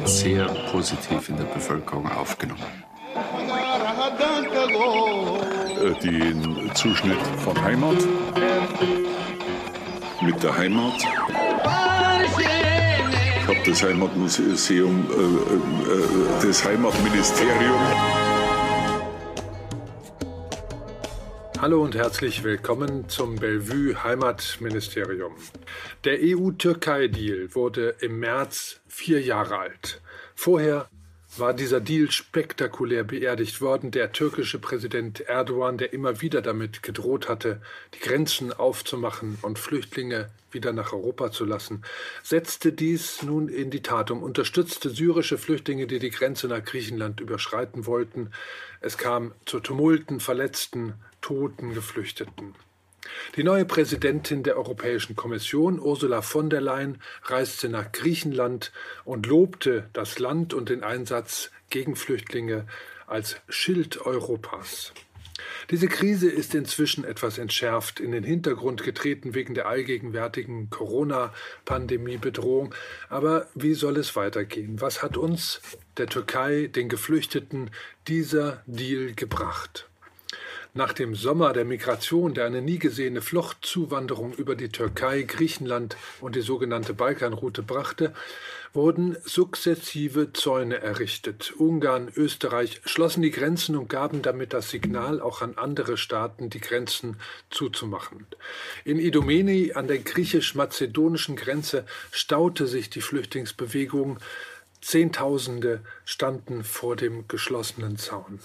wird sehr positiv in der Bevölkerung aufgenommen. Den Zuschnitt von Heimat mit der Heimat. Ich habe das Heimatmuseum, äh, äh, das Heimatministerium. Hallo und herzlich willkommen zum Bellevue Heimatministerium. Der EU-Türkei-Deal wurde im März vier Jahre alt. Vorher war dieser Deal spektakulär beerdigt worden. Der türkische Präsident Erdogan, der immer wieder damit gedroht hatte, die Grenzen aufzumachen und Flüchtlinge wieder nach Europa zu lassen, setzte dies nun in die Tat um, unterstützte syrische Flüchtlinge, die die Grenze nach Griechenland überschreiten wollten. Es kam zu Tumulten, Verletzten, Toten, Geflüchteten. Die neue Präsidentin der Europäischen Kommission, Ursula von der Leyen, reiste nach Griechenland und lobte das Land und den Einsatz gegen Flüchtlinge als Schild Europas. Diese Krise ist inzwischen etwas entschärft, in den Hintergrund getreten wegen der allgegenwärtigen Corona-Pandemie-Bedrohung. Aber wie soll es weitergehen? Was hat uns, der Türkei, den Geflüchteten, dieser Deal gebracht? Nach dem Sommer der Migration, der eine nie gesehene Fluchtzuwanderung über die Türkei, Griechenland und die sogenannte Balkanroute brachte, wurden sukzessive Zäune errichtet. Ungarn, Österreich schlossen die Grenzen und gaben damit das Signal auch an andere Staaten, die Grenzen zuzumachen. In Idomeni an der griechisch-mazedonischen Grenze staute sich die Flüchtlingsbewegung. Zehntausende standen vor dem geschlossenen Zaun.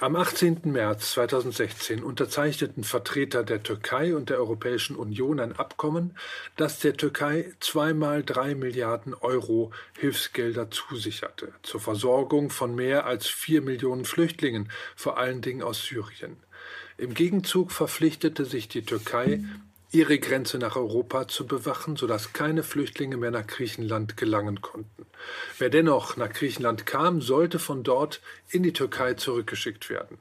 Am 18. März 2016 unterzeichneten Vertreter der Türkei und der Europäischen Union ein Abkommen, das der Türkei zweimal drei Milliarden Euro Hilfsgelder zusicherte, zur Versorgung von mehr als vier Millionen Flüchtlingen, vor allen Dingen aus Syrien. Im Gegenzug verpflichtete sich die Türkei, ihre Grenze nach Europa zu bewachen, sodass keine Flüchtlinge mehr nach Griechenland gelangen konnten. Wer dennoch nach Griechenland kam, sollte von dort in die Türkei zurückgeschickt werden.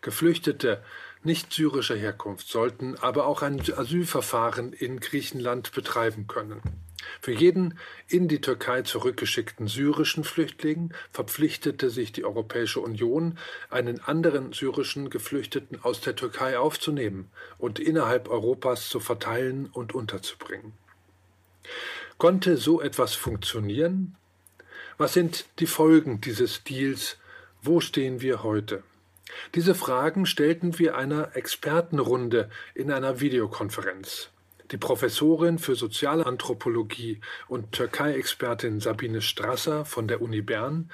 Geflüchtete nicht syrischer Herkunft sollten aber auch ein Asylverfahren in Griechenland betreiben können. Für jeden in die Türkei zurückgeschickten syrischen Flüchtling verpflichtete sich die Europäische Union, einen anderen syrischen Geflüchteten aus der Türkei aufzunehmen und innerhalb Europas zu verteilen und unterzubringen. Konnte so etwas funktionieren? Was sind die Folgen dieses Deals? Wo stehen wir heute? Diese Fragen stellten wir einer Expertenrunde in einer Videokonferenz. Die Professorin für Sozialanthropologie und Türkei-Expertin Sabine Strasser von der Uni Bern,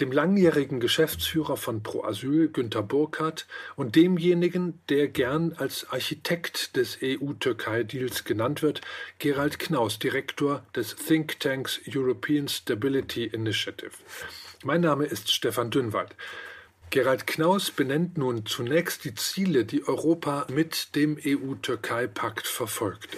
dem langjährigen Geschäftsführer von Pro Asyl Günter Burkhardt und demjenigen, der gern als Architekt des EU-Türkei-Deals genannt wird, Gerald Knaus, Direktor des Think Tanks European Stability Initiative. Mein Name ist Stefan Dünnwald. Gerald Knaus benennt nun zunächst die Ziele, die Europa mit dem EU-Türkei-Pakt verfolgte.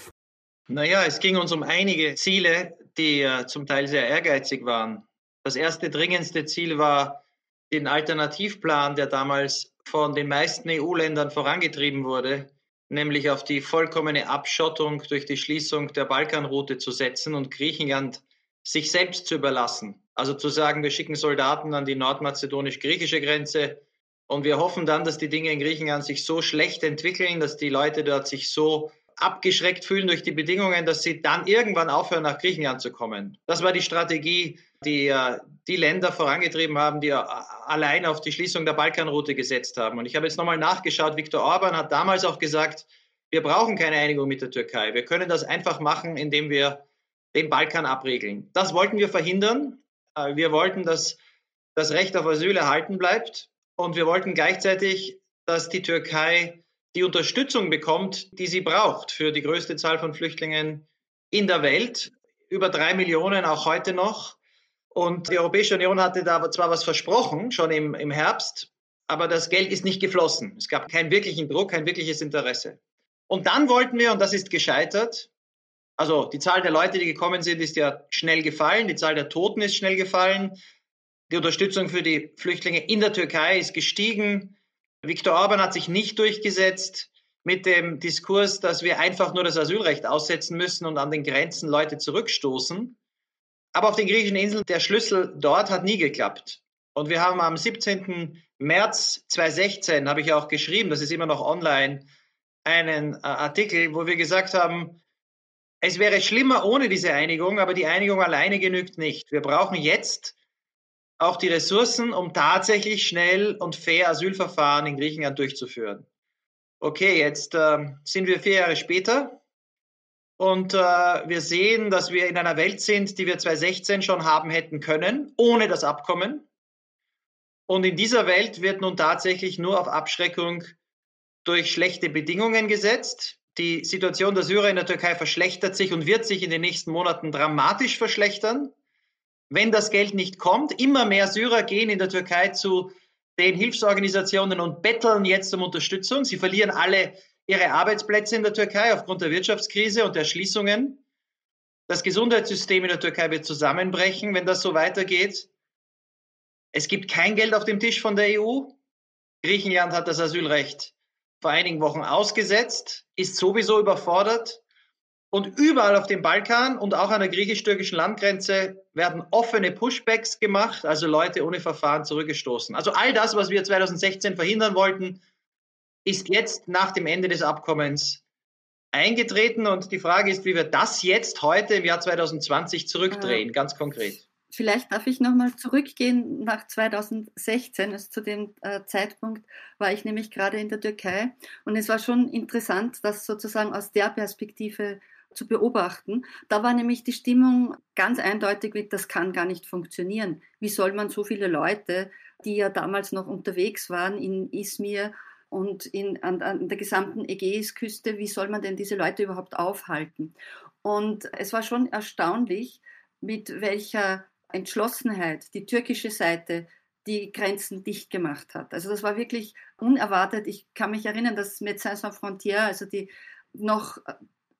Naja, es ging uns um einige Ziele, die äh, zum Teil sehr ehrgeizig waren. Das erste dringendste Ziel war den Alternativplan, der damals von den meisten EU-Ländern vorangetrieben wurde, nämlich auf die vollkommene Abschottung durch die Schließung der Balkanroute zu setzen und Griechenland sich selbst zu überlassen. Also zu sagen, wir schicken Soldaten an die nordmazedonisch-griechische Grenze und wir hoffen dann, dass die Dinge in Griechenland sich so schlecht entwickeln, dass die Leute dort sich so abgeschreckt fühlen durch die Bedingungen, dass sie dann irgendwann aufhören, nach Griechenland zu kommen. Das war die Strategie, die äh, die Länder vorangetrieben haben, die allein auf die Schließung der Balkanroute gesetzt haben. Und ich habe jetzt nochmal nachgeschaut, Viktor Orban hat damals auch gesagt, wir brauchen keine Einigung mit der Türkei. Wir können das einfach machen, indem wir den Balkan abregeln. Das wollten wir verhindern. Äh, wir wollten, dass das Recht auf Asyl erhalten bleibt und wir wollten gleichzeitig, dass die Türkei die Unterstützung bekommt, die sie braucht für die größte Zahl von Flüchtlingen in der Welt. Über drei Millionen auch heute noch. Und die Europäische Union hatte da zwar was versprochen, schon im, im Herbst, aber das Geld ist nicht geflossen. Es gab keinen wirklichen Druck, kein wirkliches Interesse. Und dann wollten wir, und das ist gescheitert, also die Zahl der Leute, die gekommen sind, ist ja schnell gefallen. Die Zahl der Toten ist schnell gefallen. Die Unterstützung für die Flüchtlinge in der Türkei ist gestiegen. Viktor Orban hat sich nicht durchgesetzt mit dem Diskurs, dass wir einfach nur das Asylrecht aussetzen müssen und an den Grenzen Leute zurückstoßen. Aber auf den griechischen Inseln, der Schlüssel dort hat nie geklappt. Und wir haben am 17. März 2016, habe ich auch geschrieben, das ist immer noch online, einen äh, Artikel, wo wir gesagt haben, es wäre schlimmer ohne diese Einigung, aber die Einigung alleine genügt nicht. Wir brauchen jetzt auch die Ressourcen, um tatsächlich schnell und fair Asylverfahren in Griechenland durchzuführen. Okay, jetzt äh, sind wir vier Jahre später und äh, wir sehen, dass wir in einer Welt sind, die wir 2016 schon haben hätten können, ohne das Abkommen. Und in dieser Welt wird nun tatsächlich nur auf Abschreckung durch schlechte Bedingungen gesetzt. Die Situation der Syrer in der Türkei verschlechtert sich und wird sich in den nächsten Monaten dramatisch verschlechtern. Wenn das Geld nicht kommt, immer mehr Syrer gehen in der Türkei zu den Hilfsorganisationen und betteln jetzt um Unterstützung. Sie verlieren alle ihre Arbeitsplätze in der Türkei aufgrund der Wirtschaftskrise und der Schließungen. Das Gesundheitssystem in der Türkei wird zusammenbrechen, wenn das so weitergeht. Es gibt kein Geld auf dem Tisch von der EU. Griechenland hat das Asylrecht vor einigen Wochen ausgesetzt, ist sowieso überfordert. Und überall auf dem Balkan und auch an der griechisch-türkischen Landgrenze werden offene Pushbacks gemacht, also Leute ohne Verfahren zurückgestoßen. Also all das, was wir 2016 verhindern wollten, ist jetzt nach dem Ende des Abkommens eingetreten. Und die Frage ist, wie wir das jetzt heute im Jahr 2020 zurückdrehen, ganz konkret. Vielleicht darf ich nochmal zurückgehen nach 2016. Also zu dem äh, Zeitpunkt war ich nämlich gerade in der Türkei. Und es war schon interessant, das sozusagen aus der Perspektive zu beobachten. Da war nämlich die Stimmung ganz eindeutig mit, das kann gar nicht funktionieren. Wie soll man so viele Leute, die ja damals noch unterwegs waren in Izmir und in, an, an der gesamten Ägäisküste, wie soll man denn diese Leute überhaupt aufhalten? Und es war schon erstaunlich, mit welcher Entschlossenheit die türkische Seite die Grenzen dicht gemacht hat. Also das war wirklich unerwartet. Ich kann mich erinnern, dass Médecins Sans Frontières, also die noch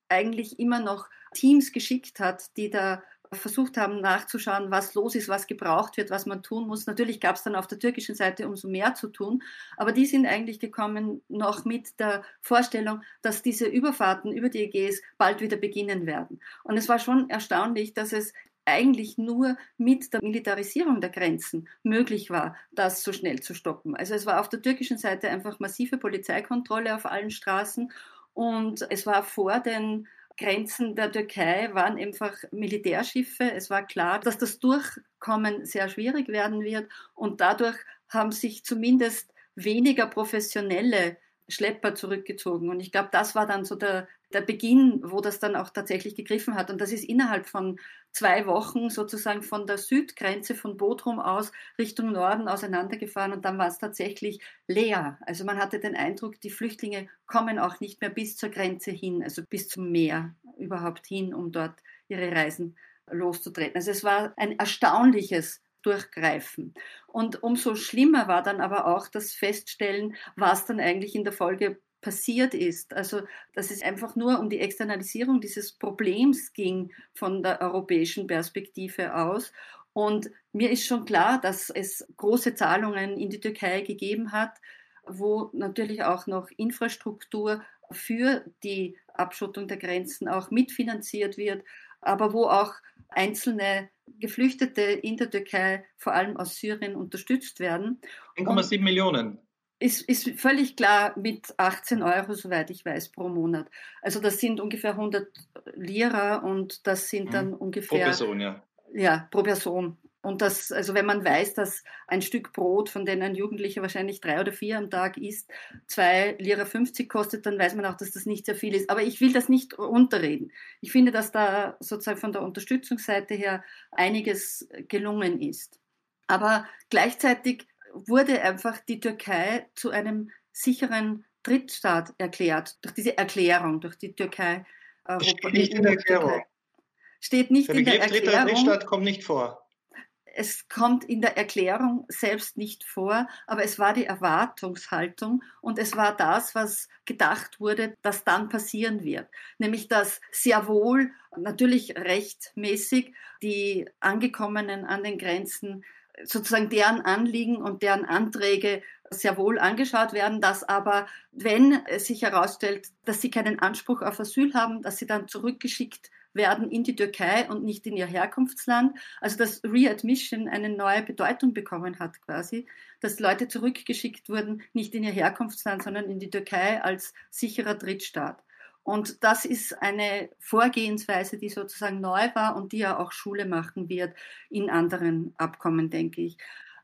eigentlich immer noch Teams geschickt hat, die da versucht haben nachzuschauen, was los ist, was gebraucht wird, was man tun muss. Natürlich gab es dann auf der türkischen Seite umso mehr zu tun, aber die sind eigentlich gekommen noch mit der Vorstellung, dass diese Überfahrten über die Ägäis bald wieder beginnen werden. Und es war schon erstaunlich, dass es eigentlich nur mit der Militarisierung der Grenzen möglich war, das so schnell zu stoppen. Also es war auf der türkischen Seite einfach massive Polizeikontrolle auf allen Straßen und es war vor den Grenzen der Türkei waren einfach Militärschiffe. Es war klar, dass das Durchkommen sehr schwierig werden wird und dadurch haben sich zumindest weniger professionelle Schlepper zurückgezogen. Und ich glaube, das war dann so der, der Beginn, wo das dann auch tatsächlich gegriffen hat. Und das ist innerhalb von zwei Wochen sozusagen von der Südgrenze von Bodrum aus Richtung Norden auseinandergefahren und dann war es tatsächlich leer. Also man hatte den Eindruck, die Flüchtlinge kommen auch nicht mehr bis zur Grenze hin, also bis zum Meer überhaupt hin, um dort ihre Reisen loszutreten. Also es war ein erstaunliches Durchgreifen. Und umso schlimmer war dann aber auch das Feststellen, was dann eigentlich in der Folge passiert ist. Also, dass es einfach nur um die Externalisierung dieses Problems ging von der europäischen Perspektive aus. Und mir ist schon klar, dass es große Zahlungen in die Türkei gegeben hat, wo natürlich auch noch Infrastruktur für die Abschottung der Grenzen auch mitfinanziert wird, aber wo auch einzelne Geflüchtete in der Türkei, vor allem aus Syrien, unterstützt werden. 1,7 Millionen ist, ist völlig klar mit 18 Euro, soweit ich weiß, pro Monat. Also das sind ungefähr 100 Lira und das sind dann mhm. ungefähr... Pro Person, ja. Ja, pro Person. Und das, also wenn man weiß, dass ein Stück Brot, von dem ein Jugendlicher wahrscheinlich drei oder vier am Tag isst, zwei Lira 50 kostet, dann weiß man auch, dass das nicht sehr viel ist. Aber ich will das nicht unterreden. Ich finde, dass da sozusagen von der Unterstützungsseite her einiges gelungen ist. Aber gleichzeitig wurde einfach die Türkei zu einem sicheren Drittstaat erklärt, durch diese Erklärung, durch die Türkei. Europa, steht nicht in der Erklärung. Steht nicht der in der Erklärung. Dritter Drittstaat kommt nicht vor. Es kommt in der Erklärung selbst nicht vor, aber es war die Erwartungshaltung und es war das, was gedacht wurde, dass dann passieren wird. Nämlich, dass sehr wohl, natürlich rechtmäßig, die Angekommenen an den Grenzen sozusagen deren Anliegen und deren Anträge sehr wohl angeschaut werden, dass aber, wenn es sich herausstellt, dass sie keinen Anspruch auf Asyl haben, dass sie dann zurückgeschickt werden in die Türkei und nicht in ihr Herkunftsland. Also dass Readmission eine neue Bedeutung bekommen hat quasi, dass Leute zurückgeschickt wurden, nicht in ihr Herkunftsland, sondern in die Türkei als sicherer Drittstaat. Und das ist eine Vorgehensweise, die sozusagen neu war und die ja auch Schule machen wird in anderen Abkommen, denke ich.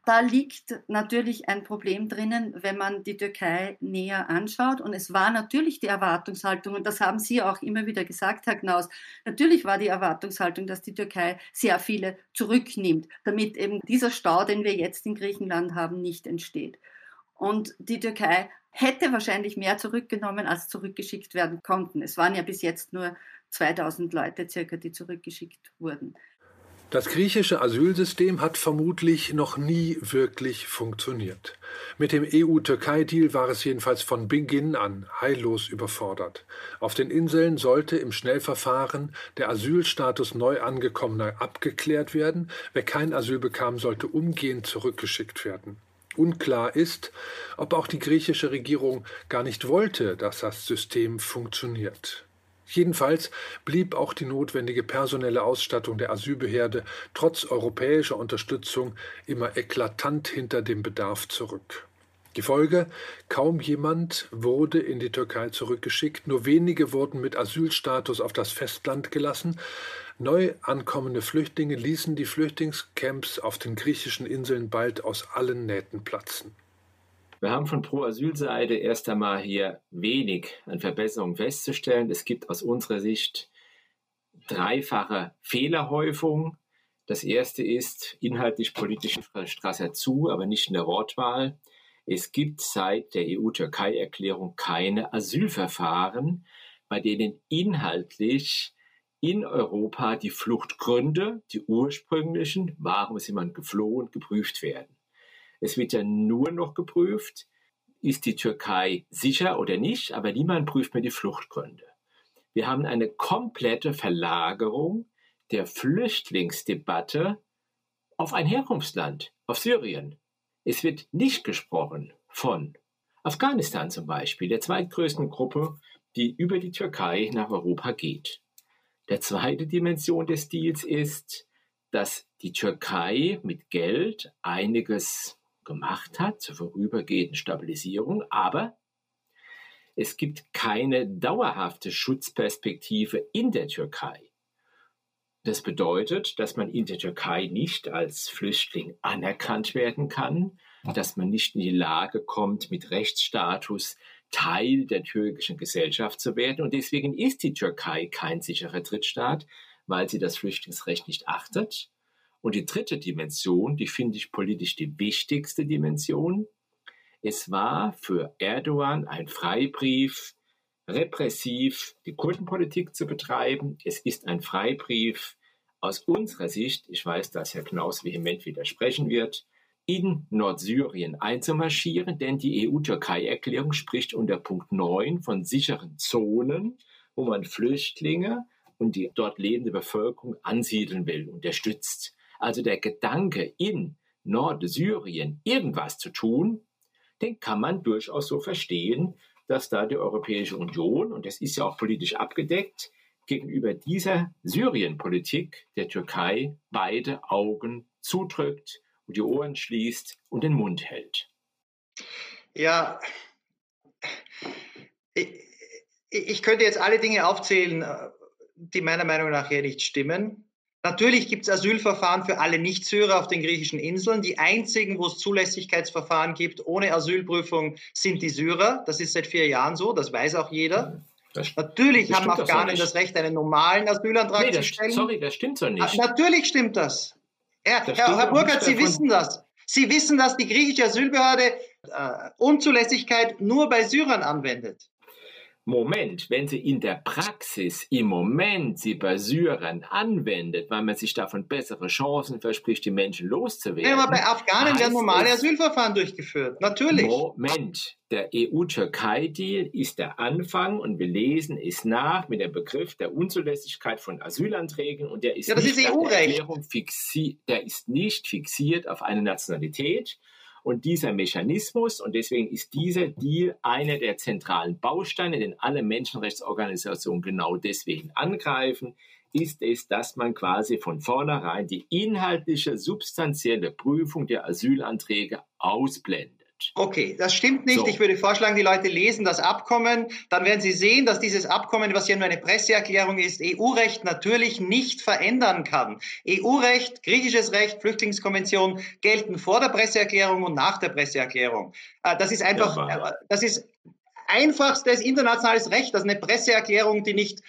Da liegt natürlich ein Problem drinnen, wenn man die Türkei näher anschaut. Und es war natürlich die Erwartungshaltung, und das haben Sie auch immer wieder gesagt, Herr Knaus, natürlich war die Erwartungshaltung, dass die Türkei sehr viele zurücknimmt, damit eben dieser Stau, den wir jetzt in Griechenland haben, nicht entsteht. Und die Türkei hätte wahrscheinlich mehr zurückgenommen, als zurückgeschickt werden konnten. Es waren ja bis jetzt nur 2000 Leute circa, die zurückgeschickt wurden. Das griechische Asylsystem hat vermutlich noch nie wirklich funktioniert. Mit dem EU-Türkei-Deal war es jedenfalls von Beginn an heillos überfordert. Auf den Inseln sollte im Schnellverfahren der Asylstatus neu angekommener abgeklärt werden. Wer kein Asyl bekam, sollte umgehend zurückgeschickt werden. Unklar ist, ob auch die griechische Regierung gar nicht wollte, dass das System funktioniert. Jedenfalls blieb auch die notwendige personelle Ausstattung der Asylbehörde trotz europäischer Unterstützung immer eklatant hinter dem Bedarf zurück. Die Folge kaum jemand wurde in die Türkei zurückgeschickt, nur wenige wurden mit Asylstatus auf das Festland gelassen, neu ankommende Flüchtlinge ließen die Flüchtlingscamps auf den griechischen Inseln bald aus allen Nähten platzen. Wir haben von Pro-Asyl-Seite erst einmal hier wenig an Verbesserungen festzustellen. Es gibt aus unserer Sicht dreifache Fehlerhäufung. Das erste ist inhaltlich politisch Strasser zu, aber nicht in der Wortwahl. Es gibt seit der EU-Türkei-Erklärung keine Asylverfahren, bei denen inhaltlich in Europa die Fluchtgründe, die ursprünglichen, warum ist jemand geflohen, geprüft werden. Es wird ja nur noch geprüft, ist die Türkei sicher oder nicht, aber niemand prüft mehr die Fluchtgründe. Wir haben eine komplette Verlagerung der Flüchtlingsdebatte auf ein Herkunftsland, auf Syrien. Es wird nicht gesprochen von Afghanistan zum Beispiel, der zweitgrößten Gruppe, die über die Türkei nach Europa geht. Der zweite Dimension des Deals ist, dass die Türkei mit Geld einiges gemacht hat zur vorübergehenden Stabilisierung, aber es gibt keine dauerhafte Schutzperspektive in der Türkei. Das bedeutet, dass man in der Türkei nicht als Flüchtling anerkannt werden kann, dass man nicht in die Lage kommt, mit Rechtsstatus Teil der türkischen Gesellschaft zu werden. Und deswegen ist die Türkei kein sicherer Drittstaat, weil sie das Flüchtlingsrecht nicht achtet. Und die dritte Dimension, die finde ich politisch die wichtigste Dimension. Es war für Erdogan ein Freibrief, repressiv die Kurdenpolitik zu betreiben. Es ist ein Freibrief aus unserer Sicht, ich weiß, dass Herr Knaus vehement widersprechen wird, in Nordsyrien einzumarschieren, denn die EU-Türkei-Erklärung spricht unter Punkt 9 von sicheren Zonen, wo man Flüchtlinge und die dort lebende Bevölkerung ansiedeln will, unterstützt. Also der Gedanke, in Nordsyrien irgendwas zu tun, den kann man durchaus so verstehen, dass da die Europäische Union, und das ist ja auch politisch abgedeckt, gegenüber dieser Syrienpolitik der Türkei beide Augen zudrückt und die Ohren schließt und den Mund hält. Ja, ich, ich könnte jetzt alle Dinge aufzählen, die meiner Meinung nach hier nicht stimmen. Natürlich gibt es Asylverfahren für alle Nicht-Syrer auf den griechischen Inseln. Die einzigen, wo es Zulässigkeitsverfahren gibt ohne Asylprüfung, sind die Syrer. Das ist seit vier Jahren so, das weiß auch jeder. Das, natürlich das haben Afghanen das, Recht, einen normalen Asylantrag nee, zu stellen. Sorry, das stimmt so nicht. Ah, natürlich stimmt das. Herr, Herr, Herr Burkhardt, Sie wissen das. Sie wissen, dass die griechische Asylbehörde äh, Unzulässigkeit nur bei Syrern anwendet. Moment, wenn sie in der Praxis im Moment sie bei Syrern anwendet, weil man sich davon bessere Chancen verspricht, die Menschen loszuwerden. Ja, aber bei Afghanen werden normale Asylverfahren durchgeführt. Natürlich. Moment, der EU-Türkei-Deal ist der Anfang und wir lesen es nach mit dem Begriff der Unzulässigkeit von Asylanträgen und der ist, ja, nicht ist EU-Recht. der ist nicht fixiert auf eine Nationalität Und dieser Mechanismus, und deswegen ist dieser Deal einer der zentralen Bausteine, den alle Menschenrechtsorganisationen genau deswegen angreifen, ist es, dass man quasi von vornherein die inhaltliche, substanzielle Prüfung der Asylanträge ausblendet. Okay, das stimmt nicht. So. Ich würde vorschlagen, die Leute lesen das Abkommen. Dann werden sie sehen, dass dieses Abkommen, was ja nur eine Presseerklärung ist, EU-Recht natürlich nicht verändern kann. EU-Recht, griechisches Recht, Flüchtlingskonvention gelten vor der Presseerklärung und nach der Presseerklärung. Äh, Das ist einfach, Ja, äh, das ist einfachstes internationales Recht, das ist eine Presseerklärung, die nicht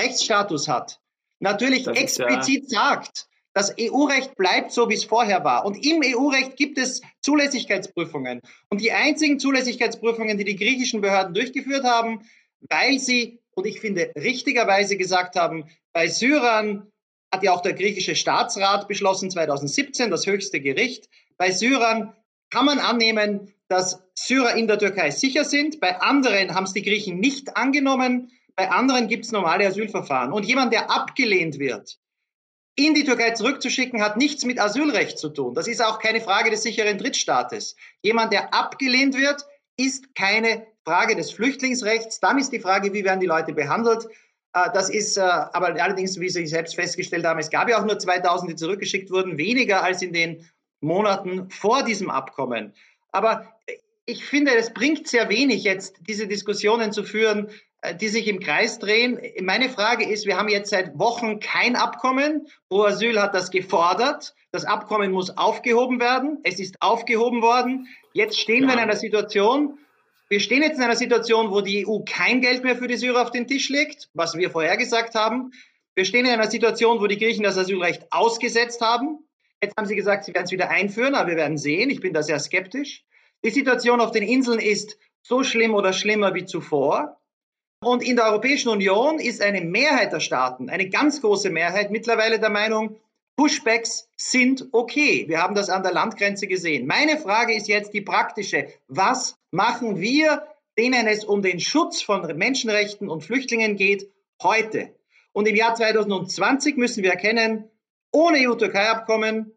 Rechtsstatus hat. Natürlich Das ist ja- explizit sagt, das EU-Recht bleibt so, wie es vorher war. Und im EU-Recht gibt es Zulässigkeitsprüfungen. Und die einzigen Zulässigkeitsprüfungen, die die griechischen Behörden durchgeführt haben, weil sie, und ich finde richtigerweise gesagt haben, bei Syrern hat ja auch der griechische Staatsrat beschlossen, 2017, das höchste Gericht, bei Syrern kann man annehmen, dass Syrer in der Türkei sicher sind. Bei anderen haben es die Griechen nicht angenommen. Bei anderen gibt es normale Asylverfahren. Und jemand, der abgelehnt wird, in die Türkei zurückzuschicken, hat nichts mit Asylrecht zu tun. Das ist auch keine Frage des sicheren Drittstaates. Jemand, der abgelehnt wird, ist keine Frage des Flüchtlingsrechts. Dann ist die Frage, wie werden die Leute behandelt. Äh, Das ist äh, aber allerdings, wie Sie selbst festgestellt haben, es gab ja auch nur 2000, die zurückgeschickt wurden, weniger als in den Monaten vor diesem Abkommen. Aber ich finde, es bringt sehr wenig, jetzt diese Diskussionen zu führen, die sich im Kreis drehen. Meine Frage ist, wir haben jetzt seit Wochen kein Abkommen. Pro Asyl hat das gefordert. Das Abkommen muss aufgehoben werden. Es ist aufgehoben worden. Jetzt stehen wir in Ja. einer Situation, wir stehen jetzt in einer Situation, wo die EU kein Geld mehr für die Syrer auf den Tisch legt, was wir vorher gesagt haben. Wir stehen in einer Situation, wo die Griechen das Asylrecht ausgesetzt haben. Jetzt haben sie gesagt, sie werden es wieder einführen, aber wir werden sehen. Ich bin da sehr skeptisch. Die Situation auf den Inseln ist so schlimm oder schlimmer wie zuvor. Und in der Europäischen Union ist eine Mehrheit der Staaten, eine ganz große Mehrheit, mittlerweile der Meinung, Pushbacks sind okay. Wir haben das an der Landgrenze gesehen. Meine Frage ist jetzt die praktische. Was machen wir, denen es um den Schutz von Menschenrechten und Flüchtlingen geht, heute? Und im Jahr 2020 müssen wir erkennen, ohne EU-Türkei-Abkommen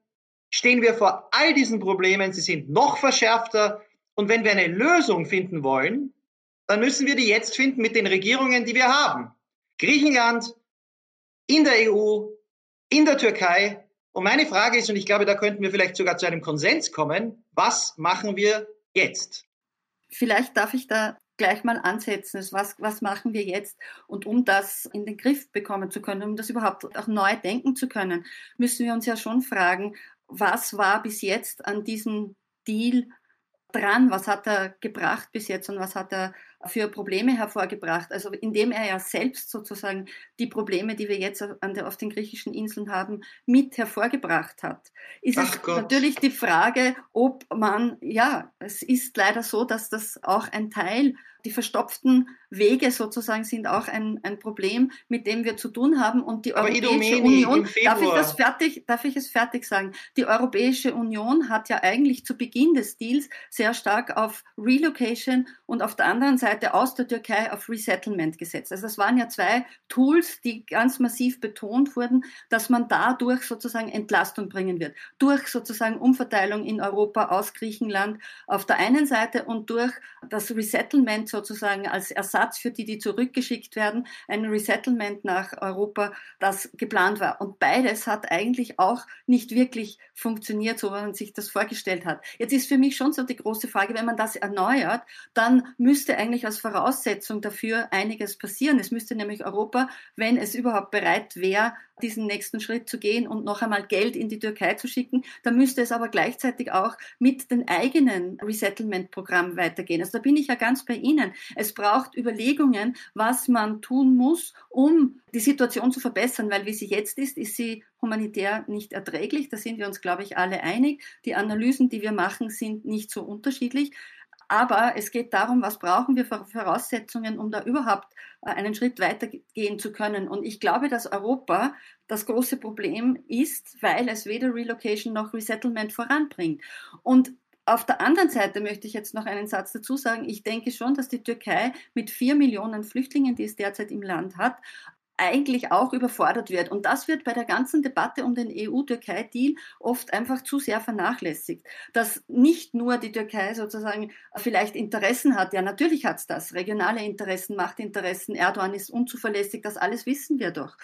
stehen wir vor all diesen Problemen. Sie sind noch verschärfter. Und wenn wir eine Lösung finden wollen, dann müssen wir die jetzt finden mit den Regierungen, die wir haben. Griechenland, in der EU, in der Türkei. Und meine Frage ist, und ich glaube, da könnten wir vielleicht sogar zu einem Konsens kommen, was machen wir jetzt? Vielleicht darf ich da gleich mal ansetzen. Also was, was machen wir jetzt? Und um das in den Griff bekommen zu können, um das überhaupt auch neu denken zu können, müssen wir uns ja schon fragen, was war bis jetzt an diesem Deal dran? Was hat er gebracht bis jetzt und was hat er für Probleme hervorgebracht? Also indem er ja selbst sozusagen die Probleme, die wir jetzt der, auf den griechischen Inseln haben, mit hervorgebracht hat. Ist Ach es Gott. natürlich die Frage, ob man, ja, es ist leider so, dass das auch ein Teil, die verstopften Wege sozusagen sind auch ein, ein Problem, mit dem wir zu tun haben. Und die Aber Europäische Idomeni, Union, darf ich das fertig, darf ich es fertig sagen? Die Europäische Union hat ja eigentlich zu Beginn des Deals sehr stark auf Relocation und auf der anderen Seite aus der Türkei auf Resettlement gesetzt. Also das waren ja zwei Tools, die ganz massiv betont wurden, dass man dadurch sozusagen Entlastung bringen wird. Durch sozusagen Umverteilung in Europa aus Griechenland auf der einen Seite und durch das Resettlement sozusagen als Ersatz für die, die zurückgeschickt werden, ein Resettlement nach Europa, das geplant war. Und beides hat eigentlich auch nicht wirklich funktioniert, so wie man sich das vorgestellt hat. Jetzt ist für mich schon so die große Frage, wenn man das erneuert, dann müsste eigentlich als Voraussetzung dafür einiges passieren. Es müsste nämlich Europa, wenn es überhaupt bereit wäre, diesen nächsten Schritt zu gehen und noch einmal Geld in die Türkei zu schicken, dann müsste es aber gleichzeitig auch mit den eigenen Resettlement-Programmen weitergehen. Also da bin ich ja ganz bei Ihnen. Es braucht Überlegungen, was man tun muss, um die Situation zu verbessern, weil wie sie jetzt ist, ist sie humanitär nicht erträglich. Da sind wir uns, glaube ich, alle einig. Die Analysen, die wir machen, sind nicht so unterschiedlich. Aber es geht darum, was brauchen wir für Voraussetzungen, um da überhaupt äh, einen Schritt weitergehen zu können. Und ich glaube, dass Europa das große Problem ist, weil es weder Relocation noch Resettlement voranbringt. Und auf der anderen Seite möchte ich jetzt noch einen Satz dazu sagen. Ich denke schon, dass die Türkei mit vier Millionen Flüchtlingen, die es derzeit im Land hat, eigentlich auch überfordert wird. Und das wird bei der ganzen Debatte um den EU-Türkei-Deal oft einfach zu sehr vernachlässigt. Dass nicht nur die Türkei sozusagen vielleicht Interessen hat, ja natürlich hat es das, regionale Interessen, Machtinteressen, Erdogan ist unzuverlässig, das alles wissen wir doch.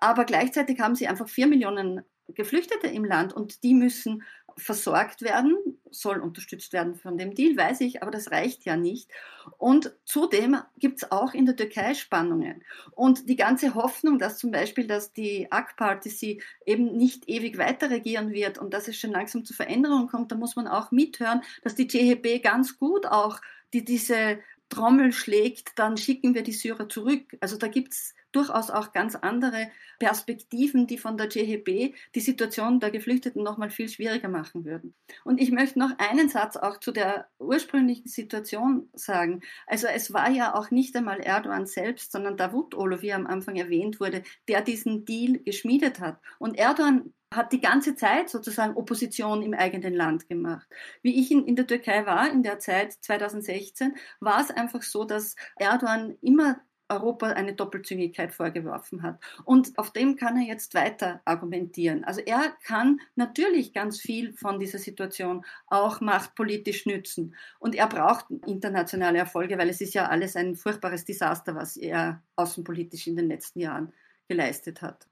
Aber gleichzeitig haben sie einfach vier Millionen Geflüchtete im Land und die müssen versorgt werden, soll unterstützt werden von dem Deal, weiß ich, aber das reicht ja nicht. Und zudem gibt es auch in der Türkei Spannungen. Und die ganze Hoffnung, dass zum Beispiel, dass die AK-Party eben nicht ewig weiter regieren wird und dass es schon langsam zu Veränderungen kommt, da muss man auch mithören, dass die CHP ganz gut auch die, diese Trommel schlägt, dann schicken wir die Syrer zurück. Also da gibt es durchaus auch ganz andere Perspektiven, die von der CHB die Situation der Geflüchteten noch mal viel schwieriger machen würden. Und ich möchte noch einen Satz auch zu der ursprünglichen Situation sagen. Also es war ja auch nicht einmal Erdogan selbst, sondern Davutoglu, wie am Anfang erwähnt wurde, der diesen Deal geschmiedet hat. Und Erdogan hat die ganze Zeit sozusagen Opposition im eigenen Land gemacht. Wie ich in, in, der Türkei war, in der Zeit 2016, war es einfach so, dass Erdogan immer Europa eine Doppelzüngigkeit vorgeworfen hat. Und auf dem kann er jetzt weiter argumentieren. Also er kann natürlich ganz viel von dieser Situation auch machtpolitisch nützen. Und er braucht internationale Erfolge, weil es ist ja alles ein furchtbares Desaster, was er außenpolitisch in den letzten Jahren geleistet hat.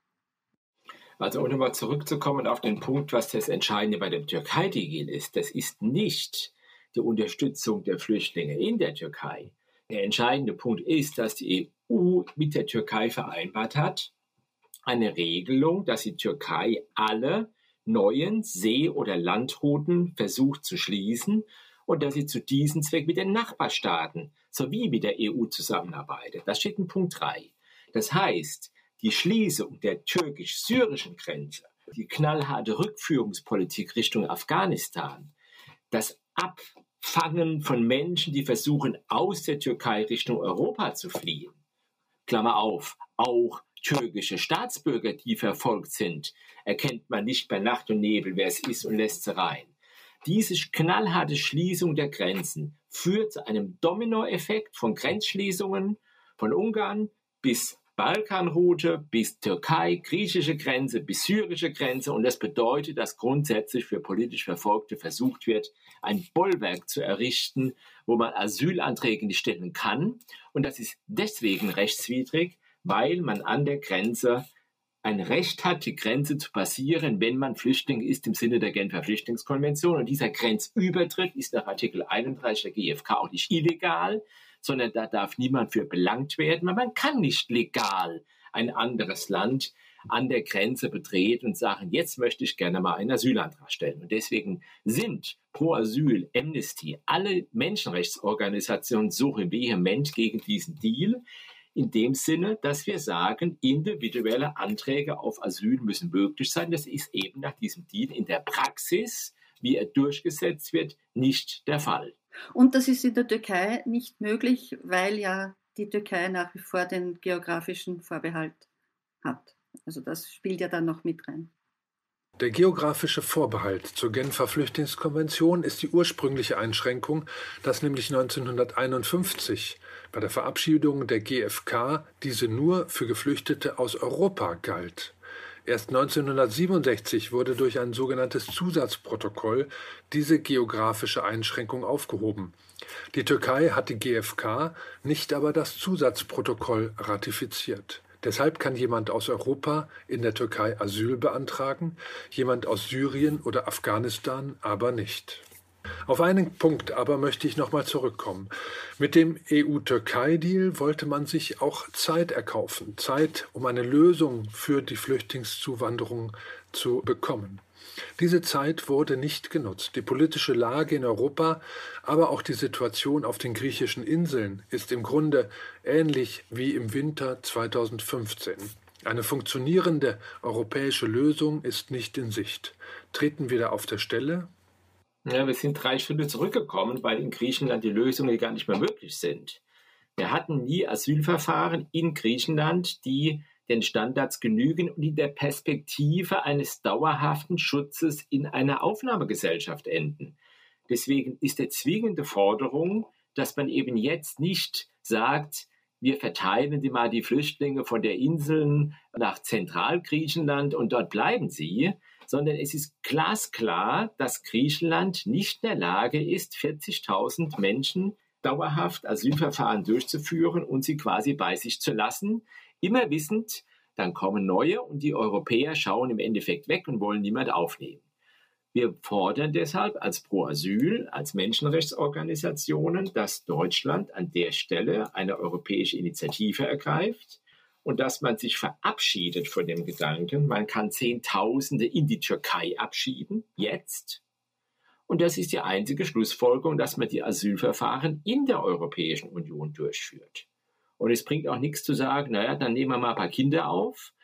Also um nochmal zurückzukommen auf den Punkt, was das Entscheidende bei dem Türkei-Deal ist, das ist nicht die Unterstützung der Flüchtlinge in der Türkei, der entscheidende Punkt ist, dass die EU mit der Türkei vereinbart hat, eine Regelung, dass die Türkei alle neuen See- oder Landrouten versucht zu schließen und dass sie zu diesem Zweck mit den Nachbarstaaten sowie mit der EU zusammenarbeitet. Das steht in Punkt 3. Das heißt, die Schließung der türkisch-syrischen Grenze, die knallharte Rückführungspolitik Richtung Afghanistan, das Ab Fangen von Menschen, die versuchen, aus der Türkei Richtung Europa zu fliehen. Klammer auf, auch türkische Staatsbürger, die verfolgt sind, erkennt man nicht bei Nacht und Nebel, wer es ist und lässt sie rein. Diese knallharte Schließung der Grenzen führt zu einem Dominoeffekt von Grenzschließungen von Ungarn bis Balkanroute bis Türkei, griechische Grenze bis syrische Grenze. Und das bedeutet, dass grundsätzlich für politisch Verfolgte versucht wird, ein Bollwerk zu errichten, wo man Asylanträge nicht stellen kann. Und das ist deswegen rechtswidrig, weil man an der Grenze ein Recht hat, die Grenze zu passieren, wenn man Flüchtling ist im Sinne der Genfer Flüchtlingskonvention. Und dieser Grenzübertritt ist nach Artikel 31 der GfK auch nicht illegal, sondern da darf niemand für belangt werden. Man kann nicht legal ein anderes Land an der Grenze betreten und sagen, jetzt möchte ich gerne mal einen Asylantrag stellen. Und deswegen sind Pro Asyl, Amnesty, alle Menschenrechtsorganisationen suchen vehement gegen diesen Deal. In dem Sinne, dass wir sagen, individuelle Anträge auf Asyl müssen möglich sein. Das ist eben nach diesem Deal in der Praxis, wie er durchgesetzt wird, nicht der Fall. Und das ist in der Türkei nicht möglich, weil ja die Türkei nach wie vor den geografischen Vorbehalt hat. Also das spielt ja dann noch mit rein. Der geografische Vorbehalt zur Genfer Flüchtlingskonvention ist die ursprüngliche Einschränkung, dass nämlich 1951 bei der Verabschiedung der GfK diese nur für Geflüchtete aus Europa galt. Erst 1967 wurde durch ein sogenanntes Zusatzprotokoll diese geografische Einschränkung aufgehoben. Die Türkei hat die GfK, nicht aber das Zusatzprotokoll ratifiziert. Deshalb kann jemand aus Europa in der Türkei Asyl beantragen, jemand aus Syrien oder Afghanistan aber nicht. Auf einen Punkt aber möchte ich nochmal zurückkommen. Mit dem EU-Türkei-Deal wollte man sich auch Zeit erkaufen, Zeit, um eine Lösung für die Flüchtlingszuwanderung zu bekommen. Diese Zeit wurde nicht genutzt. Die politische Lage in Europa, aber auch die Situation auf den griechischen Inseln ist im Grunde ähnlich wie im Winter 2015. Eine funktionierende europäische Lösung ist nicht in Sicht. Treten wir da auf der Stelle? Ja, wir sind drei Schritte zurückgekommen, weil in Griechenland die Lösungen gar nicht mehr möglich sind. Wir hatten nie Asylverfahren in Griechenland, die den Standards genügen und in der Perspektive eines dauerhaften Schutzes in einer Aufnahmegesellschaft enden. Deswegen ist der zwingende Forderung, dass man eben jetzt nicht sagt, wir verteilen die mal die Flüchtlinge von der Inseln nach Zentralgriechenland und dort bleiben sie, sondern es ist glasklar, dass Griechenland nicht in der Lage ist, 40.000 Menschen dauerhaft Asylverfahren durchzuführen und sie quasi bei sich zu lassen, immer wissend, dann kommen neue und die Europäer schauen im Endeffekt weg und wollen niemand aufnehmen. Wir fordern deshalb als Pro Asyl, als Menschenrechtsorganisationen, dass Deutschland an der Stelle eine europäische Initiative ergreift und dass man sich verabschiedet von dem Gedanken, man kann Zehntausende in die Türkei abschieben, jetzt. Und das ist die einzige Schlussfolgerung, dass man die Asylverfahren in der Europäischen Union durchführt. Und es bringt auch nichts zu sagen, naja, dann nehmen wir mal ein paar Kinder auf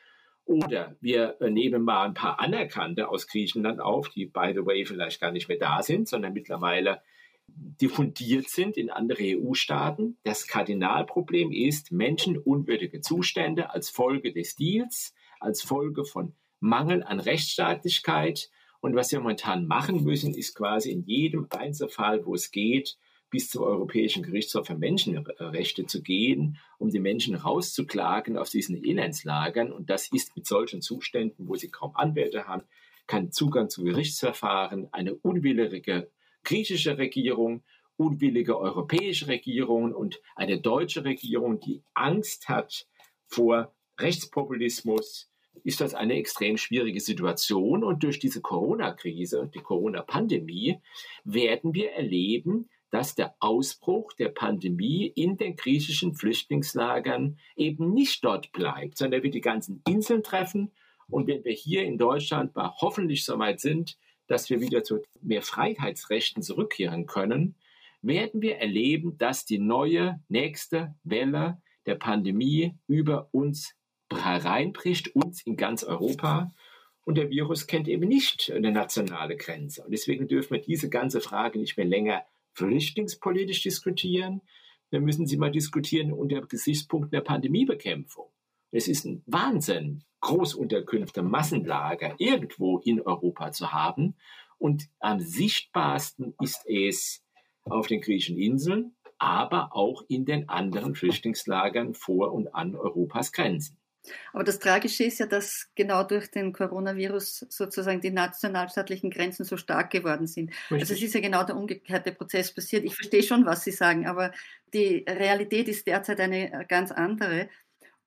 oder wir nehmen mal ein paar Anerkannte aus Griechenland auf, die, by the way, vielleicht gar nicht mehr da sind, sondern mittlerweile diffundiert sind in andere EU-Staaten. Das Kardinalproblem ist menschenunwürdige Zustände als Folge des Deals, als Folge von Mangel an Rechtsstaatlichkeit. Und was wir momentan machen müssen, ist quasi in jedem Einzelfall, wo es geht, bis zum Europäischen Gerichtshof für Menschenrechte zu gehen, um die Menschen rauszuklagen aus diesen Elendslagern. Und das ist mit solchen Zuständen, wo sie kaum Anwälte haben, kein Zugang zu Gerichtsverfahren, eine unwillige griechische Regierung, unwillige europäische Regierung und eine deutsche Regierung, die Angst hat vor Rechtspopulismus, ist das eine extrem schwierige Situation. Und durch diese Corona-Krise, die Corona-Pandemie, werden wir erleben, dass der Ausbruch der Pandemie in den griechischen Flüchtlingslagern eben nicht dort bleibt, sondern wir die ganzen Inseln treffen. Und wenn wir hier in Deutschland mal hoffentlich so weit sind, dass wir wieder zu mehr Freiheitsrechten zurückkehren können, werden wir erleben, dass die neue nächste Welle der Pandemie über uns hereinbricht, uns in ganz Europa. Und der Virus kennt eben nicht eine nationale Grenze. Und deswegen dürfen wir diese ganze Frage nicht mehr länger flüchtlingspolitisch diskutieren, dann müssen Sie mal diskutieren unter Gesichtspunkten der Pandemiebekämpfung. Es ist ein Wahnsinn, Großunterkünfte, Massenlager irgendwo in Europa zu haben. Und am sichtbarsten ist es auf den griechischen Inseln, aber auch in den anderen Flüchtlingslagern vor und an Europas Grenzen. Aber das Tragische ist ja, dass genau durch den Coronavirus sozusagen die nationalstaatlichen Grenzen so stark geworden sind. Richtig. Also es ist ja genau der umgekehrte Prozess passiert. Ich verstehe schon, was Sie sagen, aber die Realität ist derzeit eine ganz andere.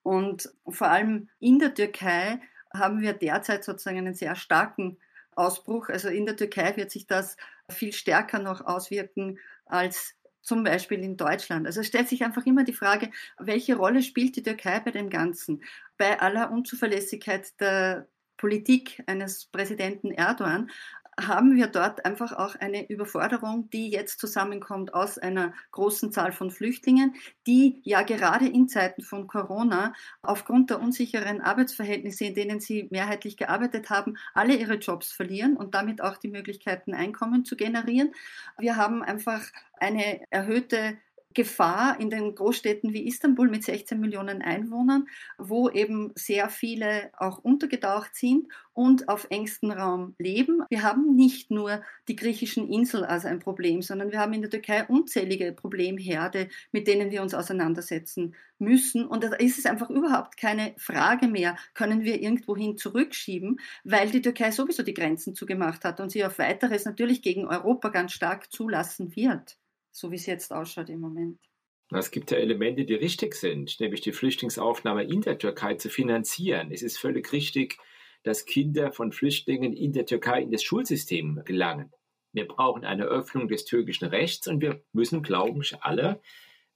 Und vor allem in der Türkei haben wir derzeit sozusagen einen sehr starken Ausbruch. Also in der Türkei wird sich das viel stärker noch auswirken als zum Beispiel in Deutschland. Also es stellt sich einfach immer die Frage, welche Rolle spielt die Türkei bei dem Ganzen? Bei aller Unzuverlässigkeit der Politik eines Präsidenten Erdogan haben wir dort einfach auch eine Überforderung, die jetzt zusammenkommt aus einer großen Zahl von Flüchtlingen, die ja gerade in Zeiten von Corona aufgrund der unsicheren Arbeitsverhältnisse, in denen sie mehrheitlich gearbeitet haben, alle ihre Jobs verlieren und damit auch die Möglichkeiten, Einkommen zu generieren. Wir haben einfach eine erhöhte Gefahr in den Großstädten wie Istanbul mit 16 Millionen Einwohnern, wo eben sehr viele auch untergetaucht sind und auf engstem Raum leben. Wir haben nicht nur die griechischen Inseln als ein Problem, sondern wir haben in der Türkei unzählige Problemherde, mit denen wir uns auseinandersetzen müssen. Und da ist es einfach überhaupt keine Frage mehr, können wir irgendwohin zurückschieben, weil die Türkei sowieso die Grenzen zugemacht hat und sie auf weiteres natürlich gegen Europa ganz stark zulassen wird so wie es jetzt ausschaut im Moment. Es gibt ja Elemente, die richtig sind, nämlich die Flüchtlingsaufnahme in der Türkei zu finanzieren. Es ist völlig richtig, dass Kinder von Flüchtlingen in der Türkei in das Schulsystem gelangen. Wir brauchen eine Öffnung des türkischen Rechts und wir müssen, glaube ich, alle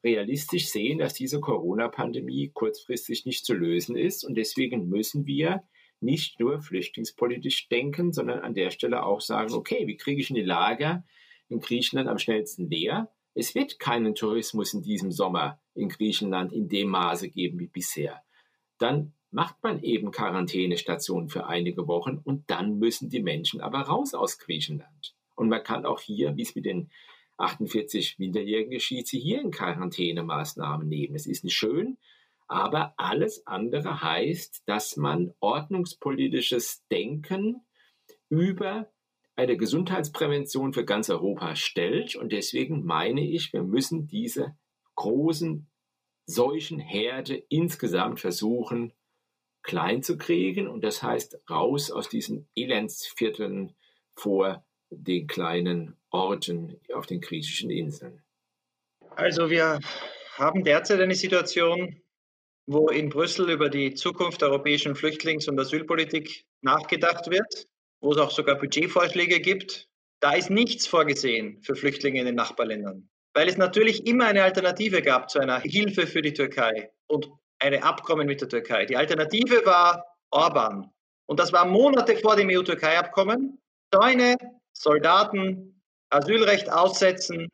realistisch sehen, dass diese Corona-Pandemie kurzfristig nicht zu lösen ist. Und deswegen müssen wir nicht nur flüchtlingspolitisch denken, sondern an der Stelle auch sagen, okay, wie kriege ich in die Lager in Griechenland am schnellsten leer. Es wird keinen Tourismus in diesem Sommer in Griechenland in dem Maße geben wie bisher. Dann macht man eben Quarantänestationen für einige Wochen und dann müssen die Menschen aber raus aus Griechenland. Und man kann auch hier, wie es mit den 48 Minderjährigen geschieht, sie hier in Quarantänemaßnahmen nehmen. Es ist nicht schön, aber alles andere heißt, dass man ordnungspolitisches Denken über eine Gesundheitsprävention für ganz Europa stellt. Und deswegen meine ich, wir müssen diese großen solchen Herde insgesamt versuchen klein zu kriegen und das heißt raus aus diesen Elendsvierteln vor den kleinen Orten auf den griechischen Inseln. Also wir haben derzeit eine Situation, wo in Brüssel über die Zukunft der europäischen Flüchtlings- und Asylpolitik nachgedacht wird, wo es auch sogar Budgetvorschläge gibt. Da ist nichts vorgesehen für Flüchtlinge in den Nachbarländern, weil es natürlich immer eine Alternative gab zu einer Hilfe für die Türkei und eine Abkommen mit der Türkei. Die Alternative war Orban. Und das war Monate vor dem EU-Türkei-Abkommen. Zäune, Soldaten, Asylrecht aussetzen,